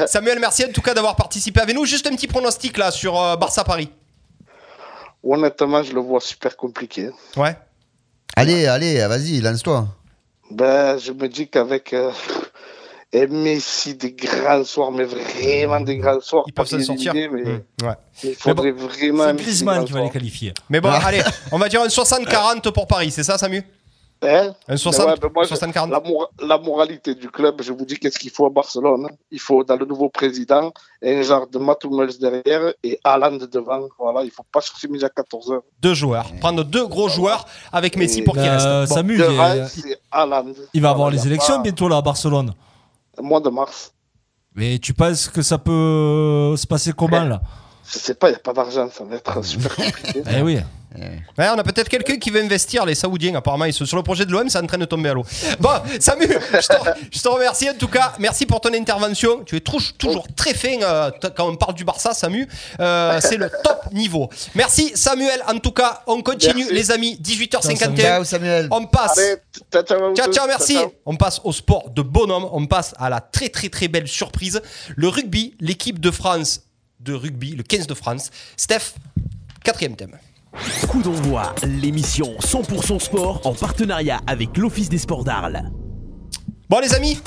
Samuel, merci en tout cas d'avoir participé avec nous. Juste un petit pronostic là sur euh, Barça-Paris. Honnêtement, je le vois super compliqué. Ouais. Allez, allez, vas-y, lance-toi. Ben, je me dis qu'avec euh, et Messi, des grands soirs, mais vraiment des grands soirs. Ils peuvent pas se sortir. mais Mmh, ouais. il faudrait vraiment. C'est Griezmann qui va les qualifier. Mais bon, Ah. allez, on va dire un 60-40 pour Paris, c'est ça, Samu? Hein? Un 60, Mais ouais, moi, je- 60-40 la, mora- la moralité du club, je vous dis qu'est-ce qu'il faut à Barcelone. hein. Il faut, dans le nouveau président, un genre de Matt Hummels derrière et Haaland devant. Voilà, il faut pas chercher midi à 14h. Deux joueurs. Prendre deux gros joueurs avec Messi pour qu'il reste. Bon. Samu, Devant, il, c'est Haaland. il va avoir Voilà, les élections bientôt là à Barcelone. Mois de mars. Mais tu penses que ça peut se passer comment là? Je sais pas, il n'y a pas d'argent, ça va être super compliqué. Eh oui. Ouais, on a peut-être quelqu'un qui veut investir, les Saoudiens, apparemment. Ils sont sur le projet de l'OM, c'est en train de tomber à l'eau. Bon, Samu, je te, je te remercie en tout cas. Merci pour ton intervention. Tu es trou- toujours très fin euh, quand on parle du Barça, Samu. Euh, c'est le top niveau. Merci Samuel. En tout cas, on continue, Merci. les amis. 18h51. Ciao, Samuel. On passe. Allez, ciao, ciao, merci. Ciao. On passe au sport de bonhomme. On passe à la très, très, très belle surprise. Le rugby, l'équipe de France de rugby, le 15 de France. Steph, quatrième thème. Coup d'envoi, l'émission 100% sport en partenariat avec l'Office des sports d'Arles. Bon, les amis.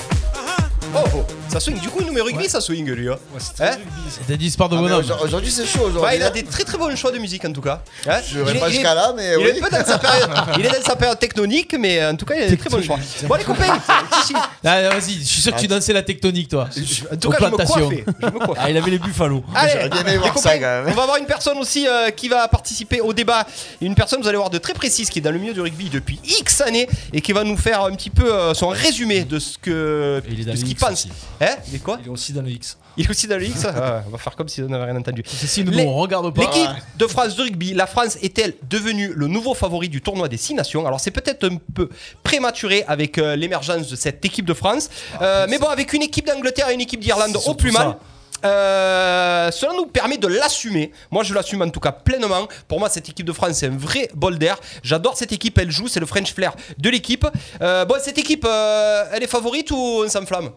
Oh, oh, ça swing. Du coup, il nous met rugby, ça swing, lui. Hein Hein C'était du sport de Ah, mais bonhomme. aujourd'hui- Aujourd'hui, c'est chaud. Aujourd'hui. Bah, il a des très très bons choix de musique en tout cas. Hein Je vais Il est- pas il est- jusqu'à là, mais il oui. est un peu dans sa période. il est dans sa période technonique, mais en tout cas, il a des très bons choix. Bon, les copains, si, si. Ah, Vas-y, je suis sûr que tu dansais la tectonique, toi. En tout Aux cas, je me plantations. coiffais. Je me coiffais. Ah, il avait les buffalo. Allez, J'aurais bien aimé les voir copains, ça, quand même. on va avoir une personne aussi euh, qui va participer au débat. Une personne, vous allez voir, de très précise, qui est dans le milieu du rugby depuis X années et qui va nous faire un petit peu euh, son résumé de ce que il est dans de ce le qu'il X pense. Hein? Il est quoi? Il est aussi dans le X. Il est aussi dans le X? Ah, On va faire comme si on n'avait rien entendu. Si nous, Les- on regarde pas. L'équipe de France de rugby, la France est-elle devenue le nouveau favori du tournoi des Six Nations? Alors c'est peut-être un peu prématuré avec euh, l'émergence de cette équipe de France, Euh, mais bon, avec une équipe d'Angleterre et une équipe d'Irlande au plus ça. mal. euh, cela nous permet de l'assumer. Moi, je l'assume en tout cas pleinement. Pour moi, cette équipe de France, c'est un vrai bol d'air. J'adore cette équipe. Elle joue, c'est le French flair de l'équipe. Euh, bon, cette équipe, euh, elle est favorite ou on s'enflamme?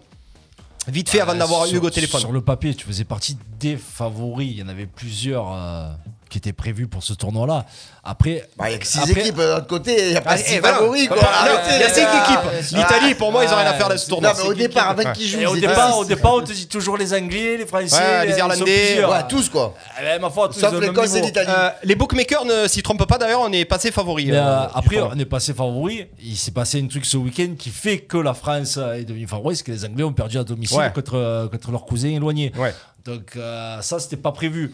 Vite fait, avant d'avoir Sur- Hugo au téléphone. Sur le papier, tu faisais partie des favoris. Il y en avait plusieurs euh, qui étaient prévus pour ce tournoi-là. Après, Bah, il y a que 6 après- équipes de l'autre côté, il n'y a pas Ah, 6 eh, voilà. favoris. Voilà, Il y a les 5 gars. équipes. L'Italie, pour moi, ils ont rien à faire dans ce tournoi. Non, mais au départ, avec qui joue Et au départ, six. au départ, on te dit toujours les Anglais, les Français, Ouais, les Irlandais. Ouais, tous quoi. Eh ben, ma foi, tous Sauf l'Écosse et l'Italie. Euh, les bookmakers ne s'y trompent pas d'ailleurs, on est passé favori. Euh, euh, après, on est passé favori. Il s'est passé un truc ce week-end qui fait que la France est devenue favori, c'est que les Anglais ont perdu à domicile contre, contre leurs cousins éloignés. Donc ça, c'était pas prévu.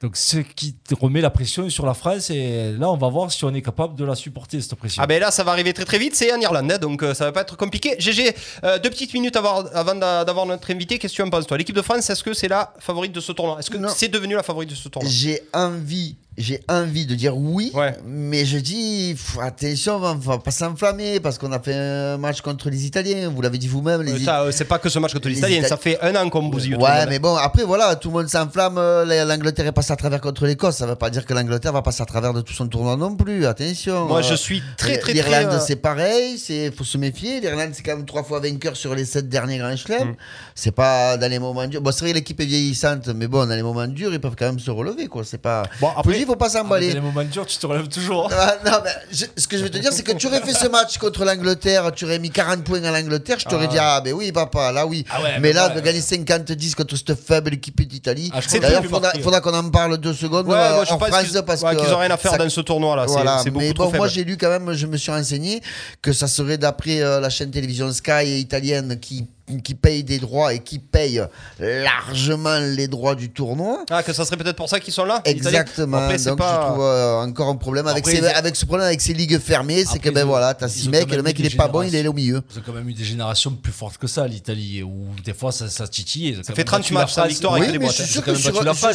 Donc ce qui te remet la pression sur la France et là, on va voir si on est capable de la supporter cette pression. Ah ben là ça va arriver très très vite, c'est en Irlande, hein, donc euh, ça va pas être compliqué. GG, euh, deux petites minutes avant, avant d'a- d'avoir notre invité, qu'est-ce que tu en penses toi? L'équipe de France, est-ce que c'est la favorite de ce tournoi? Est-ce que c'est devenu la favorite de ce tournoi? J'ai envie, j'ai envie de dire oui, Ouais. mais je dis pff, attention, on va, on va pas s'enflammer parce qu'on a fait un match contre les Italiens. Vous l'avez dit vous-même. Les Euh, ça, euh, C'est pas que ce match contre les les Italiens, Ita- ça fait un an qu'on bousille. Ouais, mais bon, après voilà, tout le monde s'enflamme. euh, la- L'Angleterre est passée à travers contre l'Écosse. Ça veut pas dire que l'Angleterre va passer à travers de tout son tournoi non plus. Attention. Moi euh, je suis très très très. L'Irlande, euh, c'est pareil, c'est faut se méfier. L'Irlande, c'est quand même trois fois vainqueur sur les sept derniers grands chelems. Mm. C'est pas dans les moments durs. Bon, c'est vrai, l'équipe est vieillissante, mais bon, dans les moments durs, ils peuvent quand même se relever, quoi. C'est pas. Bon, après- Faut- pas Ah, mais s'emballer. les moments durs, tu te relèves toujours. Ah, non, mais je- ce que je veux te dire, c'est que tu aurais fait ce match contre l'Angleterre, tu aurais mis 40 points à l'Angleterre, je t'aurais Ah. dit, ah, ben oui, papa, là oui. Ah ouais, mais mais là, ouais, de gagner 50-10 contre cette faible équipe d'Italie, Ah, d'ailleurs, il faudra, qu'on en parle deux secondes Ouais, euh, moi, je en pense France, qu'ils parce ouais, que. qu'ils ont rien à faire ça- dans ce tournoi là. C'est- Voilà, C'est beaucoup mais trop bon, moi j'ai lu quand même, je me suis renseigné que ça serait d'après euh, la chaîne télévision Sky italienne qui, qui paye des droits et qui paye largement les droits du tournoi. Ah, que ça serait peut-être pour ça qu'ils sont là Exactement. Après, Donc pas- je trouve euh, encore un problème avec, Après, ces, avec ce problème avec ces ligues fermées, c'est que ben voilà, t'as ils six ont mecs quand et le mec il est pas bon, il est au milieu. Ils ont quand même eu des générations plus fortes que ça, l'Italie, où des fois ça, ça titille. Ça fait 30 matchs sans victoire avec les mais boîtes. je hein. suis sûr que, je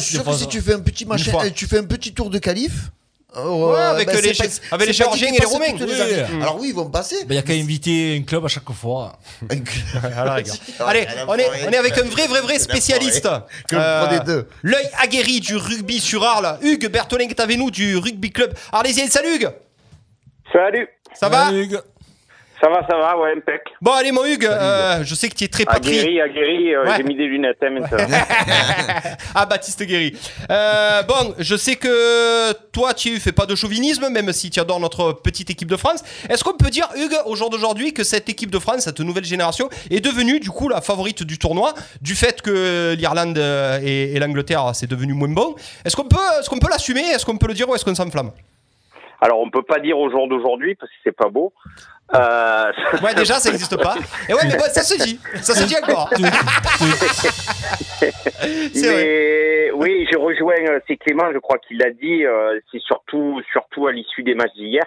suis sûr que si tu fais un petit machin, fois. tu fais un petit tour de qualif. Euh, Ouais, avec ben, les pas- avec les et les Roumains. Oui. Alors oui, ils vont passer. Il n'y a qu'à inviter un club à chaque fois. Rigueur. Allez, on est, on est avec un vrai, vrai, vrai spécialiste. Deux. L'œil aguerri du rugby sur Arles. Hugues Bertolin est avec nous du rugby club arlésien. Salut Hugues Salut, Ça va Salut, Hugues. Ça va, ça va, ouais, impec. Bon, allez, mon Hugues, euh, je sais que tu es très patrie. Aguerri, aguerri, euh, Ouais. j'ai mis des lunettes hein, ah, Baptiste Guéry. Euh, bon, je sais que toi, tu fais pas de chauvinisme, même si tu adores notre petite équipe de France. Est-ce qu'on peut dire, Hugues, au jour d'aujourd'hui, que cette équipe de France, cette nouvelle génération, est devenue, du coup, la favorite du tournoi, du fait que l'Irlande et, et l'Angleterre, c'est devenu moins bon? Est-ce qu'on peut, est-ce qu'on peut l'assumer? Est-ce qu'on peut le dire ou est-ce qu'on s'enflamme? Alors, on peut pas dire au jour d'aujourd'hui parce que c'est pas beau. Euh, Ouais, déjà, ça n'existe pas. Et ouais, mais bon, ça se dit. Ça se dit encore. Vrai. mais oui, je rejoins, euh, c'est Clément, je crois qu'il l'a dit, euh, c'est surtout, surtout à l'issue des matchs d'hier.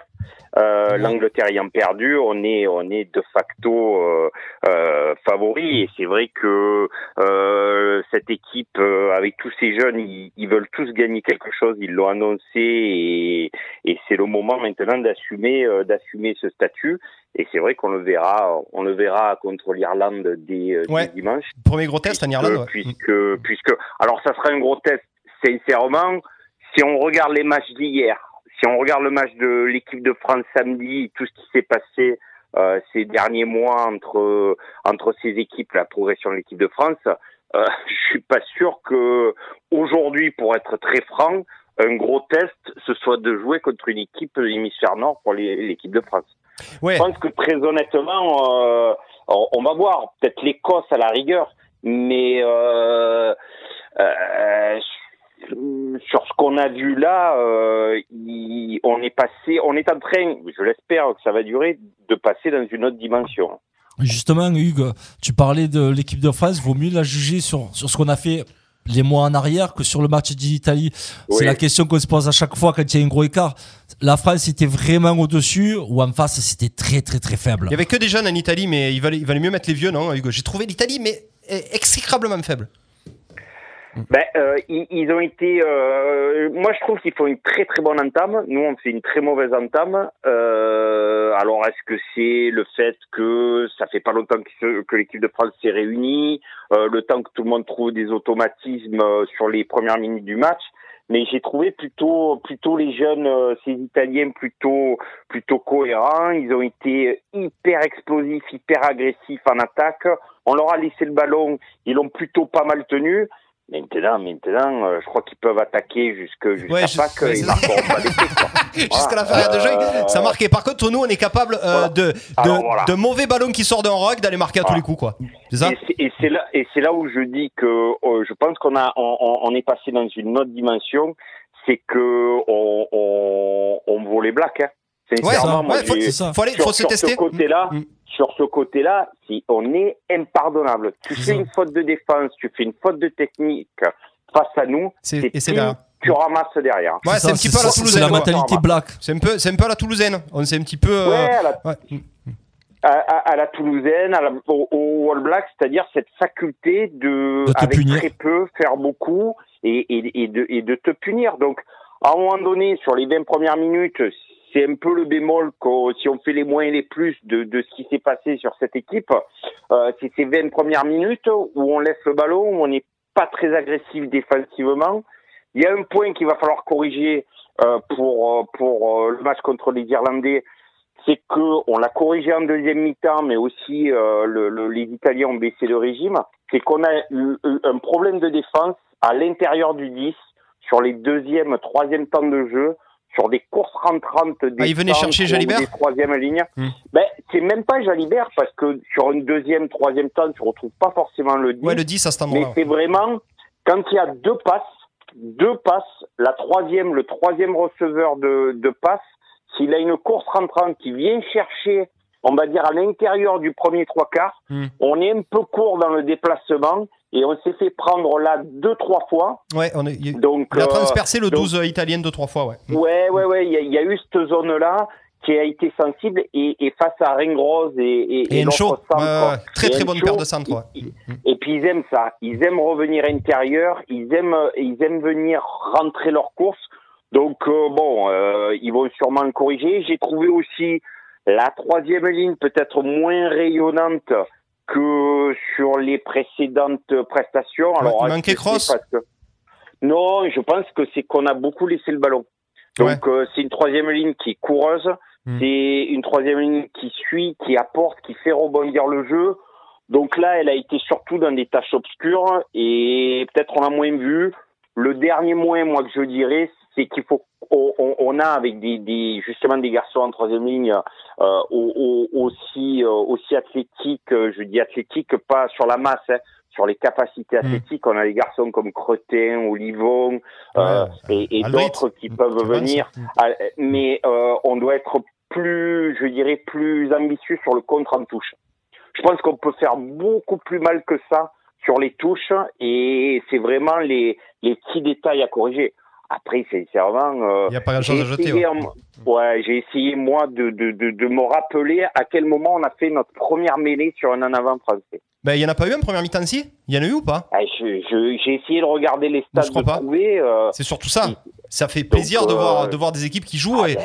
Euh, L'Angleterre ayant perdu, on est, on est de facto euh, euh, favori et c'est vrai que euh, cette équipe, euh, avec tous ces jeunes, ils, ils veulent tous gagner quelque chose. Ils l'ont annoncé et, et c'est le moment maintenant d'assumer, euh, d'assumer ce statut. Et c'est vrai qu'on le verra, on le verra contre l'Irlande dès, euh, dès dimanche. Premier gros test en Irlande. ouais. Puisque, puisque, alors ça sera un gros test, sincèrement. Si on regarde les matchs d'hier, si on regarde le match de l'équipe de France samedi, tout ce qui s'est passé euh, ces derniers mois entre entre ces équipes, la progression de l'équipe de France, euh, je suis pas sûr que aujourd'hui, pour être très franc, un gros test, ce soit de jouer contre une équipe de l'hémisphère nord pour l'équipe de France. Ouais. Je pense que très honnêtement, euh, on va voir peut-être l'Écosse à la rigueur, mais euh, euh, sur ce qu'on a vu là, euh, il- on est passé, on est en train, je l'espère que ça va durer, de passer dans une autre dimension. Justement, Hugues, tu parlais de l'équipe de France. Vaut mieux la juger sur, sur ce qu'on a fait les mois en arrière que sur le match d'Italie. C'est la question qu'on se pose à chaque fois quand il y a un gros écart. La France était vraiment au-dessus ou en face, c'était très, très, très faible. Il y avait que des jeunes en Italie, mais il valait, il valait mieux mettre les vieux, non, Hugo? J'ai trouvé l'Italie, mais eh, exécrablement faible. Ben, euh, ils, ils ont été. euh, moi, je trouve qu'ils font une très très bonne entame. Nous, on fait une très mauvaise entame. Euh, alors, est-ce que c'est le fait que ça fait pas longtemps que, que l'équipe de France s'est réunie, euh, le temps que tout le monde trouve des automatismes euh, sur les premières minutes du match? Mais j'ai trouvé plutôt plutôt les jeunes euh, ces Italiens plutôt plutôt cohérents. Ils ont été hyper explosifs, hyper agressifs en attaque. On leur a laissé le ballon, ils l'ont plutôt pas mal tenu. Maintenant, maintenant, euh, je crois qu'ils peuvent attaquer jusque jusqu'à Ouais, Pâques. ils pas quoi. Jusqu'à la Voilà. fin de jeu, Euh, ça marquait. Par contre, nous, on est capable euh, de, de, Alors, voilà. de mauvais ballons qui sortent d'un rock d'aller marquer à tous Voilà. les coups, quoi. C'est ça Et c'est- là, et c'est là où je dis que euh, je pense qu'on a, on, on- est passé dans une autre dimension, c'est que on, on, on vaut les blacks. Hein. Ouais, moi, ouais, faut- ça. Faut aller- sur, faut se tester. ce côté-là, sur ce côté-là, si on est impardonnable. Tu fais une faute de défense, tu fais une faute de technique face à nous, C'est- c'est et c'est là. tu ramasses derrière. Ouais, c'est un petit peu à la toulousaine. quoi. black. C'est un peu, c'est un peu à la toulousaine. On s'est un petit peu. euh, Ouais, à la- ouais. à, à- à la Toulousaine, à la- au, au All Black, c'est-à-dire cette faculté de, De te avec punir. très peu, faire beaucoup et, et, et, de, et de te punir. Donc, à un moment donné, sur les 20 premières minutes, c'est un peu le bémol qu'au- si on fait les moins et les plus de, de ce qui s'est passé sur cette équipe. Euh, c'est ces 20 premières minutes où on laisse le ballon, où on n'est pas très agressif défensivement. Il y a un point qu'il va falloir corriger euh, pour, euh, pour le match contre les Irlandais, c'est que on l'a corrigé en deuxième mi-temps, mais aussi le, le- les Italiens ont baissé le régime. C'est qu'on a eu un problème de défense à l'intérieur du 10 sur les deuxième, troisième temps de jeu, sur des courses rentrantes des Ah, il venait chercher Jalibert des troisième lignes. Hmm. Ben, c'est même pas Jalibert parce que sur une deuxième, troisième temps, tu retrouves pas forcément le 10. Ouais, le 10 à cet Mais c'est vraiment quand il y a deux passes, deux passes, la troisième, le troisième receveur de, de passe, s'il a une course rentrante qui vient chercher, on va dire à l'intérieur du premier trois quarts, Hmm. on est un peu court dans le déplacement et on s'est fait prendre là deux trois fois. Ouais, on est, il, Donc, il a euh, transpercé le donc- 12 italien deux, trois fois, ouais. Ouais, ouais, ouais, il y, y a eu cette zone-là qui a été sensible et, et face à Ringrose et, et, Et centre, ouais. très très bonne paire de centres, ouais. ils- et puis ils aiment ça, ils aiment revenir intérieur, ils aiment, ils aiment venir rentrer leur course. Donc euh, bon, euh, ils vont sûrement le corriger. J'ai trouvé aussi la troisième ligne peut-être moins rayonnante que sur les précédentes prestations. Alors il manquait Cross que- Non, je pense que c'est qu'on a beaucoup laissé le ballon. Donc euh, c'est une troisième ligne qui est coureuse, Hmm. c'est une troisième ligne qui suit, qui apporte, qui fait rebondir le jeu. Donc là, elle a été surtout dans des tâches obscures et peut-être on a moins vu. Le dernier moins, moi que je dirais, c'est qu'il faut on, on- on a avec des, des justement des garçons en troisième ligne euh, au- au- aussi euh, aussi athlétiques. euh, Je dis athlétiques, pas sur la masse. hein, sur les capacités athlétiques, on a des garçons comme Cretin, Olivon euh, et, et d'autres qui peuvent venir. Ah, Mais euh, on doit être plus, je dirais, plus ambitieux sur le contre en touche. Je pense qu'on peut faire beaucoup plus mal que ça sur les touches et c'est vraiment les, les petits détails à corriger. Après, sincèrement, euh, Il y a pas grand-chose à jeter, essayé ouais. j'ai essayé moi de, de, de, de me rappeler à quel moment on a fait notre première mêlée sur un en avant français. Bah, il y en a pas eu en première mi-temps, si Il y en a eu ou pas? Ah, J'ai essayé de regarder les stats, je crois de pas. trouver. euh, C'est surtout ça. Ça fait plaisir de, euh, voir, de voir des équipes qui jouent et, et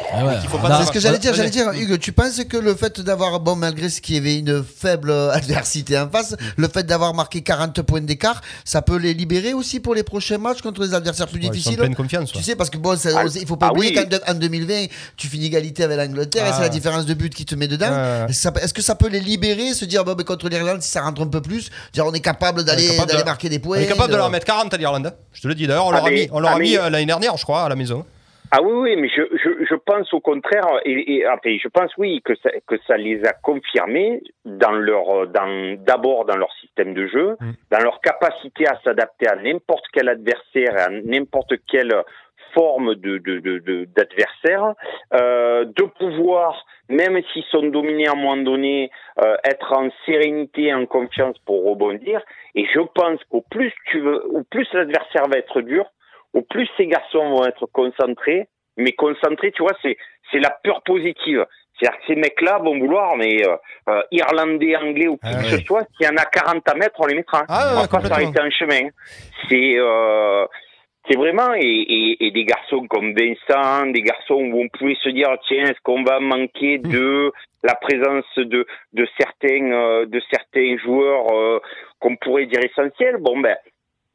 qu'il faut pas C'est ce que j'allais dire, j'allais dire. Hugues, tu penses que le fait d'avoir, bon, malgré ce qu'il y avait une faible adversité en face, le fait d'avoir marqué 40 points d'écart, ça peut les libérer aussi pour les prochains matchs contre les adversaires plus Ouais, ils sont en difficiles pleine confiance, Tu ouais. sais, parce que bon, ça- Ah, il faut pas ah oublier oui. qu'en de- en 2020, tu finis égalité avec l'Angleterre et Ah. c'est la différence de but qui te met dedans. Ouais, ouais. Est-ce que ça- peut les libérer, se dire, bon, ben, contre l'Irlande, si ça rentre un peu plus, dire, on est capable d'aller marquer des points On est capable de leur mettre 40 à l'Irlande. Je te le dis d'ailleurs, on Ah, leur a mais- mis, ah, mais- euh, l'année dernière, je crois, à la maison. Ah oui, oui, mais je, je, je pense au contraire, et, et enfin, je pense oui que ça, que ça les a confirmés dans leur, dans d'abord dans leur système de jeu, dans leur capacité à s'adapter à n'importe quel adversaire, à n'importe quelle forme de de- de- de- d'adversaire, euh, de pouvoir, même s'ils sont dominés à un moment donné, euh, être en sérénité, en confiance pour rebondir. Et je pense qu'au plus tu veux, au plus l'adversaire va être dur, au plus ces garçons vont être concentrés. Mais concentrés, tu vois, c'est c'est la peur positive. C'est-à-dire que ces mecs-là vont vouloir, mais euh, euh, irlandais, anglais ou qui Ah que ce soit, s'il y en a 40 à mettre, on les mettra. Ah ouais, on va pas s'arrêter en chemin. C'est euh, c'est vraiment et, et, et des garçons comme Vincent, des garçons où on pouvait se dire tiens est-ce qu'on va manquer Hmm. de la présence de de certains euh, de certains joueurs euh, qu'on pourrait dire essentiels? Bon ben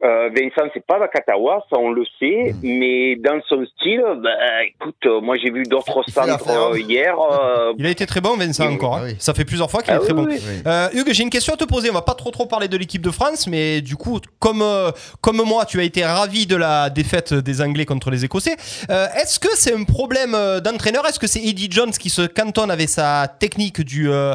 euh, Vincent c'est pas Vakatawa, ça on le sait, Hmm. mais dans son style, ben écoute, euh, moi j'ai vu d'autres centres euh, hier. euh, Il a été très bon, Vincent, Oui, encore. hein. ah oui. Ça fait plusieurs fois qu'il Ah est très oui, bon. oui. Euh, Hugues, j'ai une question à te poser. On va pas trop trop parler de l'équipe de France, mais du coup, comme euh, comme moi, tu as été ravi de la défaite des Anglais contre les Écossais. Euh, Est-ce que c'est un problème d'entraîneur? Est-ce que c'est Eddie Jones qui se cantonne avec sa technique du euh,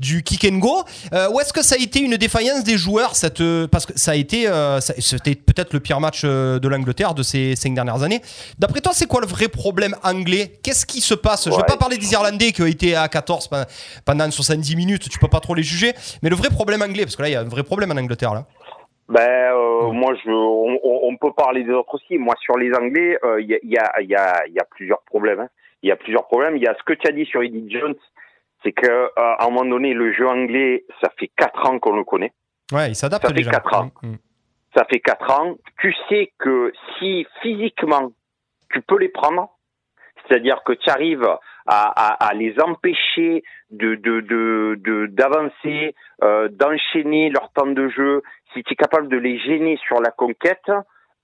du kick and go? Euh, Ou est-ce que ça a été une défaillance des joueurs cette, euh, Parce que ça a été, euh, ça- c'était peut-être le pire match euh, de l'Angleterre de ces cinq dernières années. D'après toi, c'est quoi le vrai problème anglais? Qu'est-ce qui se passe? Je ne vais pas parler des Irlandais qui ont été à 14 pe- pendant 70 minutes, tu peux pas trop les juger, mais le vrai problème anglais, parce que là, il y a un vrai problème en Angleterre. Là. Ben, euh, moi, je, on, peut parler des autres aussi. Moi, sur les Anglais, euh, il y, a, y, a, y, a, y a plusieurs problèmes. hein. Il y a plusieurs problèmes. Il y a ce que tu as dit sur Eddie Jones, c'est que euh, à un moment donné, le jeu anglais, ça fait quatre ans qu'on le connaît. Ouais, il s'adapte Ça fait déjà. quatre ans. Mm, mm. Ça fait quatre ans. Tu sais que si physiquement tu peux les prendre, c'est-à-dire que tu arrives à, à, à les empêcher de de de de- d'avancer, euh, d'enchaîner leur temps de jeu, si tu es capable de les gêner sur la conquête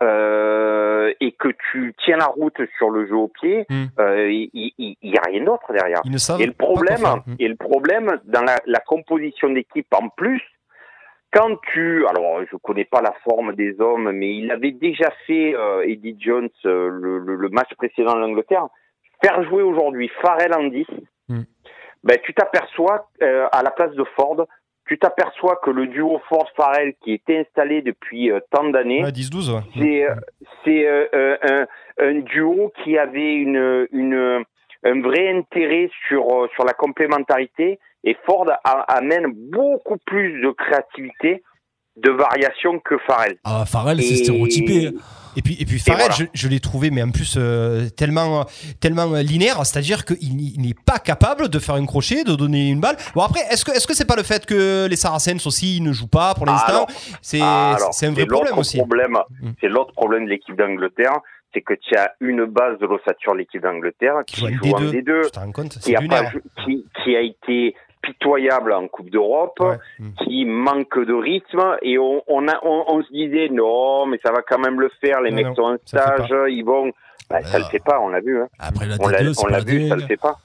euh, et que tu tiens la route sur le jeu au pied, Mm. euh, il il- il y a rien d'autre derrière. Ils ne savent Et le problème, faire. Mm. et le problème dans la, la composition d'équipe en plus, quand tu, alors je connais pas la forme des hommes, mais il avait déjà fait euh, Eddie Jones euh, le, le- le match précédent de l'Angleterre, faire jouer aujourd'hui Farrell en 10, Mm. ben tu t'aperçois euh, à la place de Ford, tu t'aperçois que le duo Ford-Farrell qui était installé depuis euh, tant d'années, Ouais, 10-12, ouais. c'est euh, c'est euh, un, un duo qui avait une, une un vrai intérêt sur sur la complémentarité et Ford a- amène beaucoup plus de créativité, de variation que Farrell. Ah, Farrell, c'est stéréotypé. Et puis, et puis Farrell, voilà. je, je l'ai trouvé, mais en plus euh, tellement, tellement euh, linéaire, c'est-à-dire qu'il il n'est pas capable de faire un crochet, de donner une balle. Bon après, est-ce que est-ce que c'est pas le fait que les Saracens aussi ne jouent pas pour l'instant? Alors, C'est un vrai problème aussi. problème, Mm. c'est l'autre problème de l'équipe d'Angleterre, c'est que tu as une base de l'ossature de l'équipe d'Angleterre qui, joue en joue en D2, D2, Tu te rends compte? Qui C'est a, pas qui, qui a été pitoyable en Coupe d'Europe, Ouais. Mm. qui manque de rythme et on, on, a, on, on se disait non mais ça va quand même le faire, les Non, mecs non, sont en stage, ils vont... Bah, ça le fait pas, on l'a vu. Hein. Après la On l'a D2, c'est on pas l'a la vu, ça le D1. fait pas.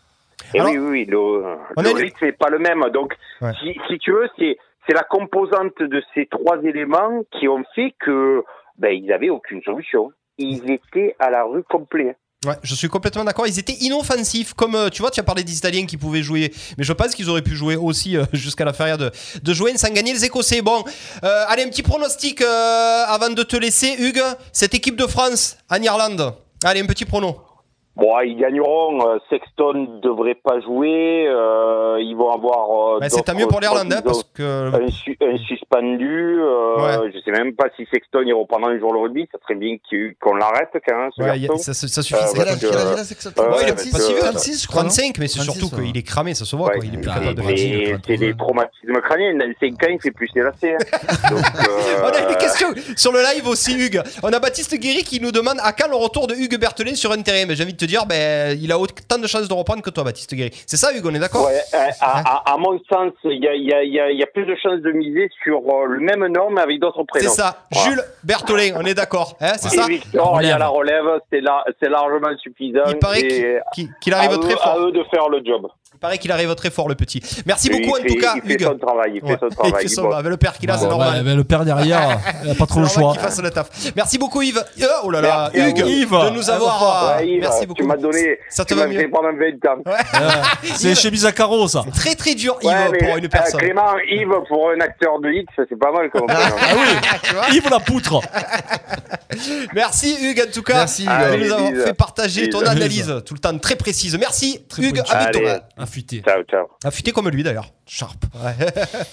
Et Alors- oui, oui, oui, le, rythme n'est pas le même. Donc, Ouais. si, si tu veux, c'est c'est la composante de ces trois éléments qui ont fait que ben ils avaient aucune solution. Ils étaient à la rue complet. Ouais, je suis complètement d'accord. Ils étaient inoffensifs, comme euh, tu vois, tu as parlé des Italiens qui pouvaient jouer, mais je pense qu'ils auraient pu jouer aussi euh, jusqu'à la feria de, de jouer sans gagner les Écossais. Bon, euh, allez, un petit pronostic euh, avant de te laisser, Hugues. Cette équipe de France en Irlande. Allez, un petit prono. Bon, ils gagneront. euh, Sexton devrait pas jouer. euh, ils vont avoir. euh, Bah, c'est tant mieux pour l'Irlande, hein, parce que. un, su- un suspendu. euh, Je sais même pas si Sexton il reprendra un jour le rugby. Ça serait bien qu'on l'arrête quand même. Ce Ouais, a- ça, ça- suffit. Euh, quel âge- âge il a, Ouais, Sexton ouais, Ouais, il est parce pas que- si vieux. 36, je crois, non 35, mais c'est 36, surtout ouais. qu'il est cramé, ça se voit. Ouais, quoi, il est plus et- capable de. C'est des traumatismes crâniens. Dans 5 ans, il fait plus ses lacets. hein. Euh, On a une question sur le live aussi, Hugues. On a Baptiste Guéry qui nous demande à quand le retour de Hugues Berthelet sur un terrain. De te dire, ben, il a autant de chances de reprendre que toi, Baptiste Guéry. C'est ça, Hugues, on est d'accord Ouais, euh, à, à- à mon sens, il y a, y, a, y, a, y a plus de chances de miser sur euh, le même nom mais avec d'autres C'est prénoms. ça, Voilà. Jules Berthollet, on est d'accord. Hein, c'est ça Victor, il y a la relève, c'est la- c'est largement suffisant. Il paraît et qu'il- qu'il arrive à très eux- fort. À eux de faire le job. Il paraît qu'il arrive très fort, le petit. Merci beaucoup, en tout fait- cas, il fait Hugues. son travail, il fait Ouais. son travail, Il fait son- bon. avec le père qu'il a, c'est Ouais, normal. ouais, mais le père derrière, il a pas trop le C'est choix. fasse le taf. Merci beaucoup Yves. Euh, Oh là là, Hugues, de nous avoir. Ouais, Yves, merci beaucoup. Tu m'as donné, Ça te va mieux fait pendant 20 ans. C'est chez Bizarro, ça. Très très dur, Yves, pour une euh, personne. Clément, Yves, pour un acteur de X, c'est pas mal comme prénom. Tu vois Yves la poutre. Merci Hugues en tout cas Merci, de nous avoir fait partager ton analyse tout le temps très précise. Merci Hugues, à bientôt. Affûté. Ciao, ciao. Affûté comme lui d'ailleurs. Sharp. Ouais.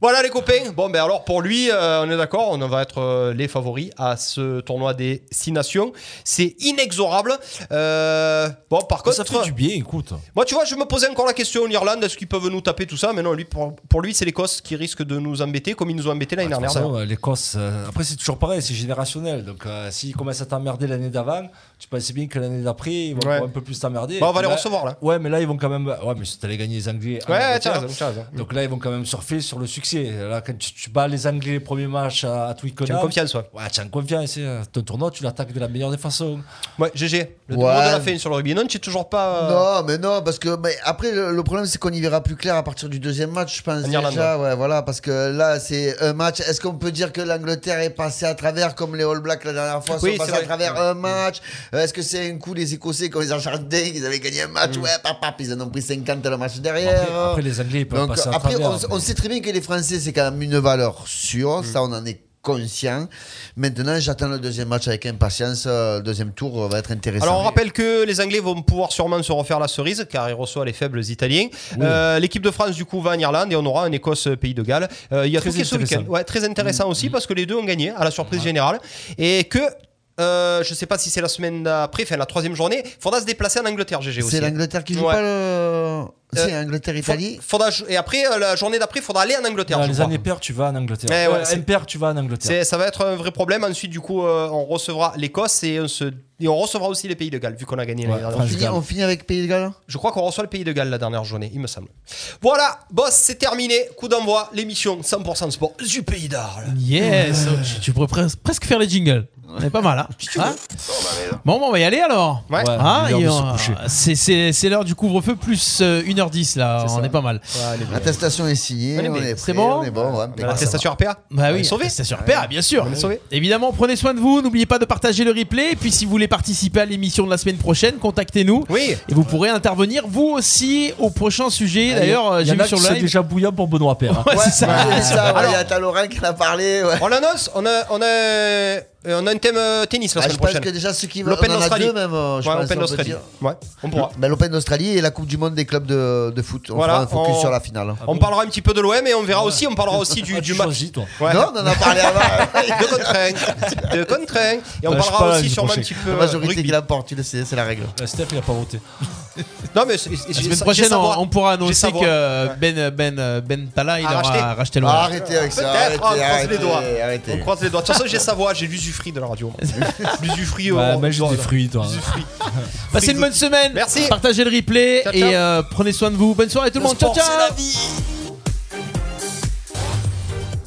Voilà les copains. Bon ben alors pour lui, euh, on est d'accord, on va être euh, les favoris à ce tournoi des six nations. C'est inexorable. Euh, bon par contre, Ça fait du bien, écoute. moi tu vois, je me posais encore la question l'Irlande, est-ce qu'ils peuvent nous taper tout ça? Mais non, lui pour, pour lui c'est l'Écosse qui risque de nous embêter comme ils nous ont embêtés l'année toute dernière. l'Écosse, euh, après c'est toujours pareil, c'est générationnel. Donc euh, s'ils commencent à t'emmerder l'année d'avant, tu penses bien que l'année d'après, ils vont Ouais. un peu plus t'emmerder. Bon, on va les là- recevoir là. Ouais, mais là ils vont quand même. Ouais, mais t'allais gagner les Anglais. Ouais, tiens, tiens. Donc là, ils vont quand même surfer sur le succès. Là, quand tu, tu bats les Anglais les premiers matchs à, à Twickenham. Tu as confiance, ouais. Ouais, tu as confiance. hein. Ton tournoi, tu l'attaques de la meilleure des façons. Ouais, GG. Le Ouais. mot de la fin sur le rugby. Non, tu es toujours pas. euh, Non, mais non, parce que mais après, le, problème, c'est qu'on y verra plus clair à partir du deuxième match, je pense. En Irlande, déjà, ouais, voilà, parce que là, c'est un match. Est-ce qu'on peut dire que l'Angleterre est passée à travers comme les All Blacks la dernière fois Oui, sont c'est passés à travers un match Euh, Est-ce que c'est un coup des Écossais quand ils ont chanté, ils avaient gagné un match Ouais, pap, pap, ils en ont pris 50 le match derrière. Après, après, les Anglais, ils peuvent Donc, passer à après, travers. on, on sait très bien que les Français, c'est quand même une valeur sûre, ça, on en est conscient. Maintenant, j'attends le deuxième match avec impatience. euh, Le deuxième tour va être intéressant. Alors on rappelle que les Anglais vont pouvoir sûrement se refaire la cerise car ils reçoivent les faibles Italiens. Euh, L'équipe de France du coup va en Irlande et on aura un Écosse Pays de Galles. Euh, il y a Très tout ce intéressant. week-end. Ouais, très intéressant aussi parce que les deux ont gagné à la surprise générale et que euh, je sais pas si c'est la semaine d'après, enfin la troisième journée, faudra se déplacer en Angleterre GG aussi. C'est l'Angleterre qui joue Ouais. pas le. C'est Euh, Angleterre-Italie Faudra et après euh, la journée d'après, faudra aller en Angleterre. Je les crois. années paires, tu vas en Angleterre. Eh ouais, impair, tu vas en Angleterre. Ça va être un vrai problème. Ensuite, du coup, euh, on recevra l'Écosse et, on se- et on recevra aussi les Pays de Galles, vu qu'on a gagné Ouais, dernière. on finit, on finit avec Pays de Galles Je crois qu'on reçoit le Pays de Galles la dernière journée, il me semble. Voilà, boss, c'est terminé. Coup d'envoi, l'émission 100% sport du Pays d'Arles. Yes, tu, tu pourrais pres- presque faire les jingles. C'est pas mal, hein, Hein Bon, bon, on va y aller alors. Ouais. Ouais, Hein, il est et l'heure de on- se coucher. c'est- c'est c'est l'heure du couvre-feu plus euh, 1h10 là, C'est on ça. est pas mal. L'attestation est signée, On est on bien. est, C'est prêt, bon on est bon. ouais, La L'attestation RPA Bah On est oui, sauvé c'est sur PA, bien sûr. On est sauvé. Évidemment, prenez soin de vous. N'oubliez pas de partager le replay. Et puis, si vous voulez participer à l'émission de la semaine prochaine, contactez-nous. Oui. Et vous pourrez intervenir vous aussi au prochain sujet. D'ailleurs, euh, il y j'ai en vu a sur qui le live. déjà bouillant pour Benoît Père. hein. Ouais, c'est ça. Ouais, c'est ça, ouais, Alors- il y a Talorin qui en a parlé. Ouais. On l'annonce, on a, on, a, euh, on a un thème euh, tennis la Ah, je semaine pense prochaine. que déjà ceux qui veulent. L'Open on en a d'Australie. deux même. euh, je Ouais, pense, Open on peut d'Australie. dire. Ouais, on pourra. Ben, L'Open d'Australie et la Coupe du Monde des clubs de, de foot. On Voilà, fera un focus on- sur la finale. On parlera un petit peu de l'OM et on verra aussi, on parlera aussi du, Ah, du tu match. choisis, toi. Ouais. Non, on en a parlé avant. de contraint. De contraint. Et on je parlera aussi l'année sûrement un petit peu La euh, majorité rugby. qui l'emporte, tu le sais, c'est la règle. Steph, il a pas voté. Non, mais La semaine prochaine, on, savoir. on pourra annoncer que Ben, ben, ben Tala, il A aura racheté. racheté le Ah, arrêtez avec ça. Arrêtez, on croise arrêtez, les doigts. arrêtez. On croise les doigts. De toute façon, j'ai Savoie, j'ai l'usufruit de la radio. L'usufruit. Euh, des fruits, toi. Passez une bonne semaine. Merci. Partagez le replay Ciao, ciao. et euh, prenez soin de vous. Bonne soirée tout le, Le monde. Ciao, sport, ciao. c'est la vie.